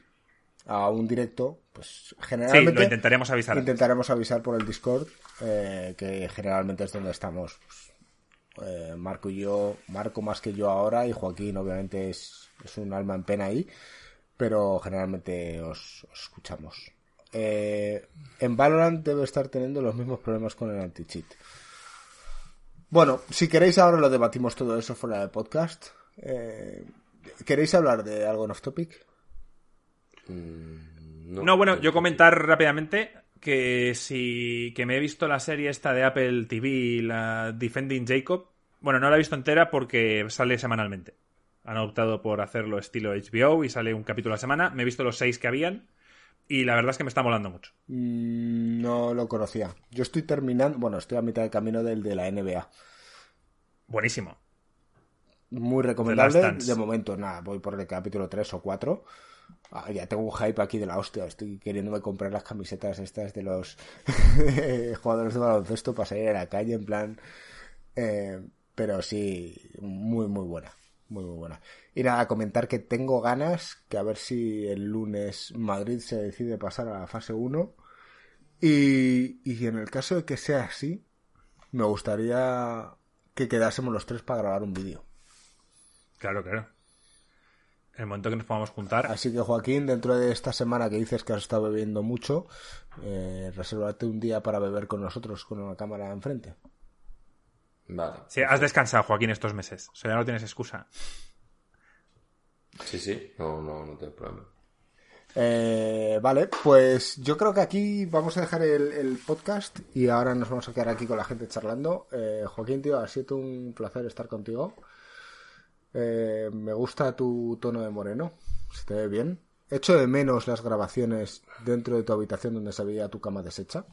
a un directo, pues generalmente... Sí, lo intentaremos avisar. Intentaremos avisar por el Discord, eh, que generalmente es donde estamos. Pues, eh, Marco y yo, Marco más que yo ahora, y Joaquín obviamente es, es un alma en pena ahí, pero generalmente os, escuchamos. Eh, en Valorant debe estar teniendo los mismos problemas con el anti-cheat. Bueno, si queréis ahora lo debatimos todo eso fuera de podcast. ¿Queréis hablar de algo en off topic? Mm, no, bueno, yo comentar rápidamente que si que me he visto la serie esta de Apple TV, la Defending Jacob. Bueno, no la he visto entera porque sale semanalmente. Han optado por hacerlo estilo HBO y sale un capítulo a la semana. Me he visto los seis que habían y la verdad es que me está molando mucho. Mm, no lo conocía. Yo estoy terminando, bueno, estoy a mitad de camino del de la NBA. Buenísimo. Muy recomendable. De momento, nada, voy por el capítulo 3 o 4. Ah, ya tengo un hype aquí de la hostia. Estoy queriéndome comprar las camisetas estas de los jugadores de baloncesto para salir a la calle en plan. Eh, pero sí, muy, muy buena. Muy, muy buena. Y nada, comentar que tengo ganas, que a ver si el lunes Madrid se decide pasar a la fase 1. Y, y en el caso de que sea así, me gustaría que quedásemos los tres para grabar un vídeo. Claro, claro el momento que nos podamos juntar. Así que Joaquín, dentro de esta semana que dices que has estado bebiendo mucho, eh, resérvate un día para beber con nosotros con una cámara enfrente. Vale. Sí, has descansado, Joaquín, estos meses. O sea, ya no tienes excusa. Sí, sí, no, no, no tengo problema. Eh, vale, pues yo creo que aquí vamos a dejar el, podcast y ahora nos vamos a quedar aquí con la gente charlando. Eh, Joaquín, tío, ha sido un placer estar contigo. Eh, me gusta tu tono de moreno. Se te ve bien. Echo de menos las grabaciones dentro de tu habitación donde se veía tu cama deshecha.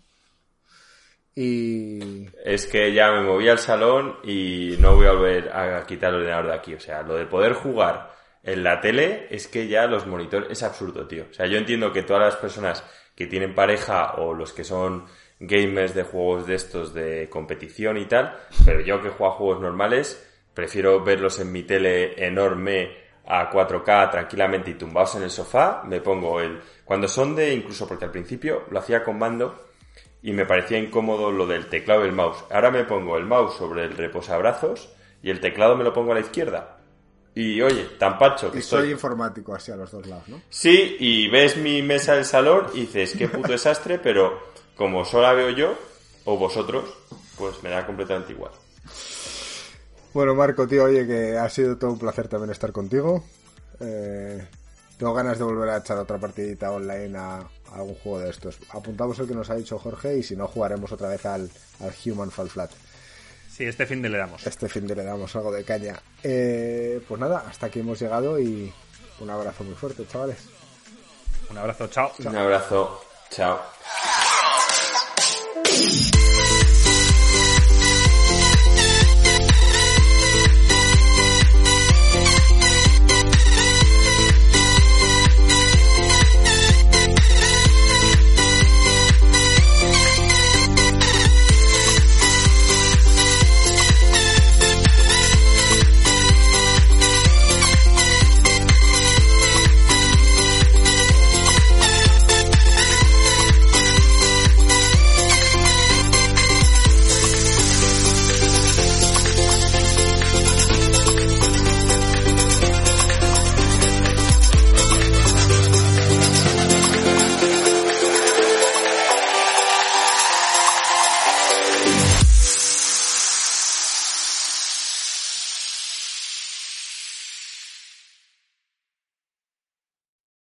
Y. Es que ya me moví al salón y no voy a volver a quitar el ordenador de aquí. O sea, lo de poder jugar en la tele es que ya los monitores. Es absurdo, tío. O sea, yo entiendo que todas las personas que tienen pareja o los que son gamers de juegos de estos de competición y tal, pero yo que juego a juegos normales Prefiero verlos en mi tele enorme a 4K tranquilamente y tumbados en el sofá. Me pongo el... Cuando son de... Incluso porque al principio lo hacía con mando y me parecía incómodo lo del teclado y el mouse. Ahora me pongo el mouse sobre el reposabrazos y el teclado me lo pongo a la izquierda. Y oye, tan pacho que y soy informático así a los dos lados, ¿no? Sí, y ves mi mesa del salón y dices, qué puto desastre, pero como solo la veo yo, o vosotros, pues me da completamente igual. Bueno, Marco, tío, oye, que ha sido todo un placer también estar contigo. Eh, tengo ganas de volver a echar otra partidita online a, algún juego de estos. Apuntamos el que nos ha dicho Jorge y si no, jugaremos otra vez al, Human Fall Flat. Sí, este fin de le damos. Este fin de le damos algo de caña. Eh, pues nada, hasta aquí hemos llegado y un abrazo muy fuerte, chavales. Un abrazo, chao. Un abrazo, chao.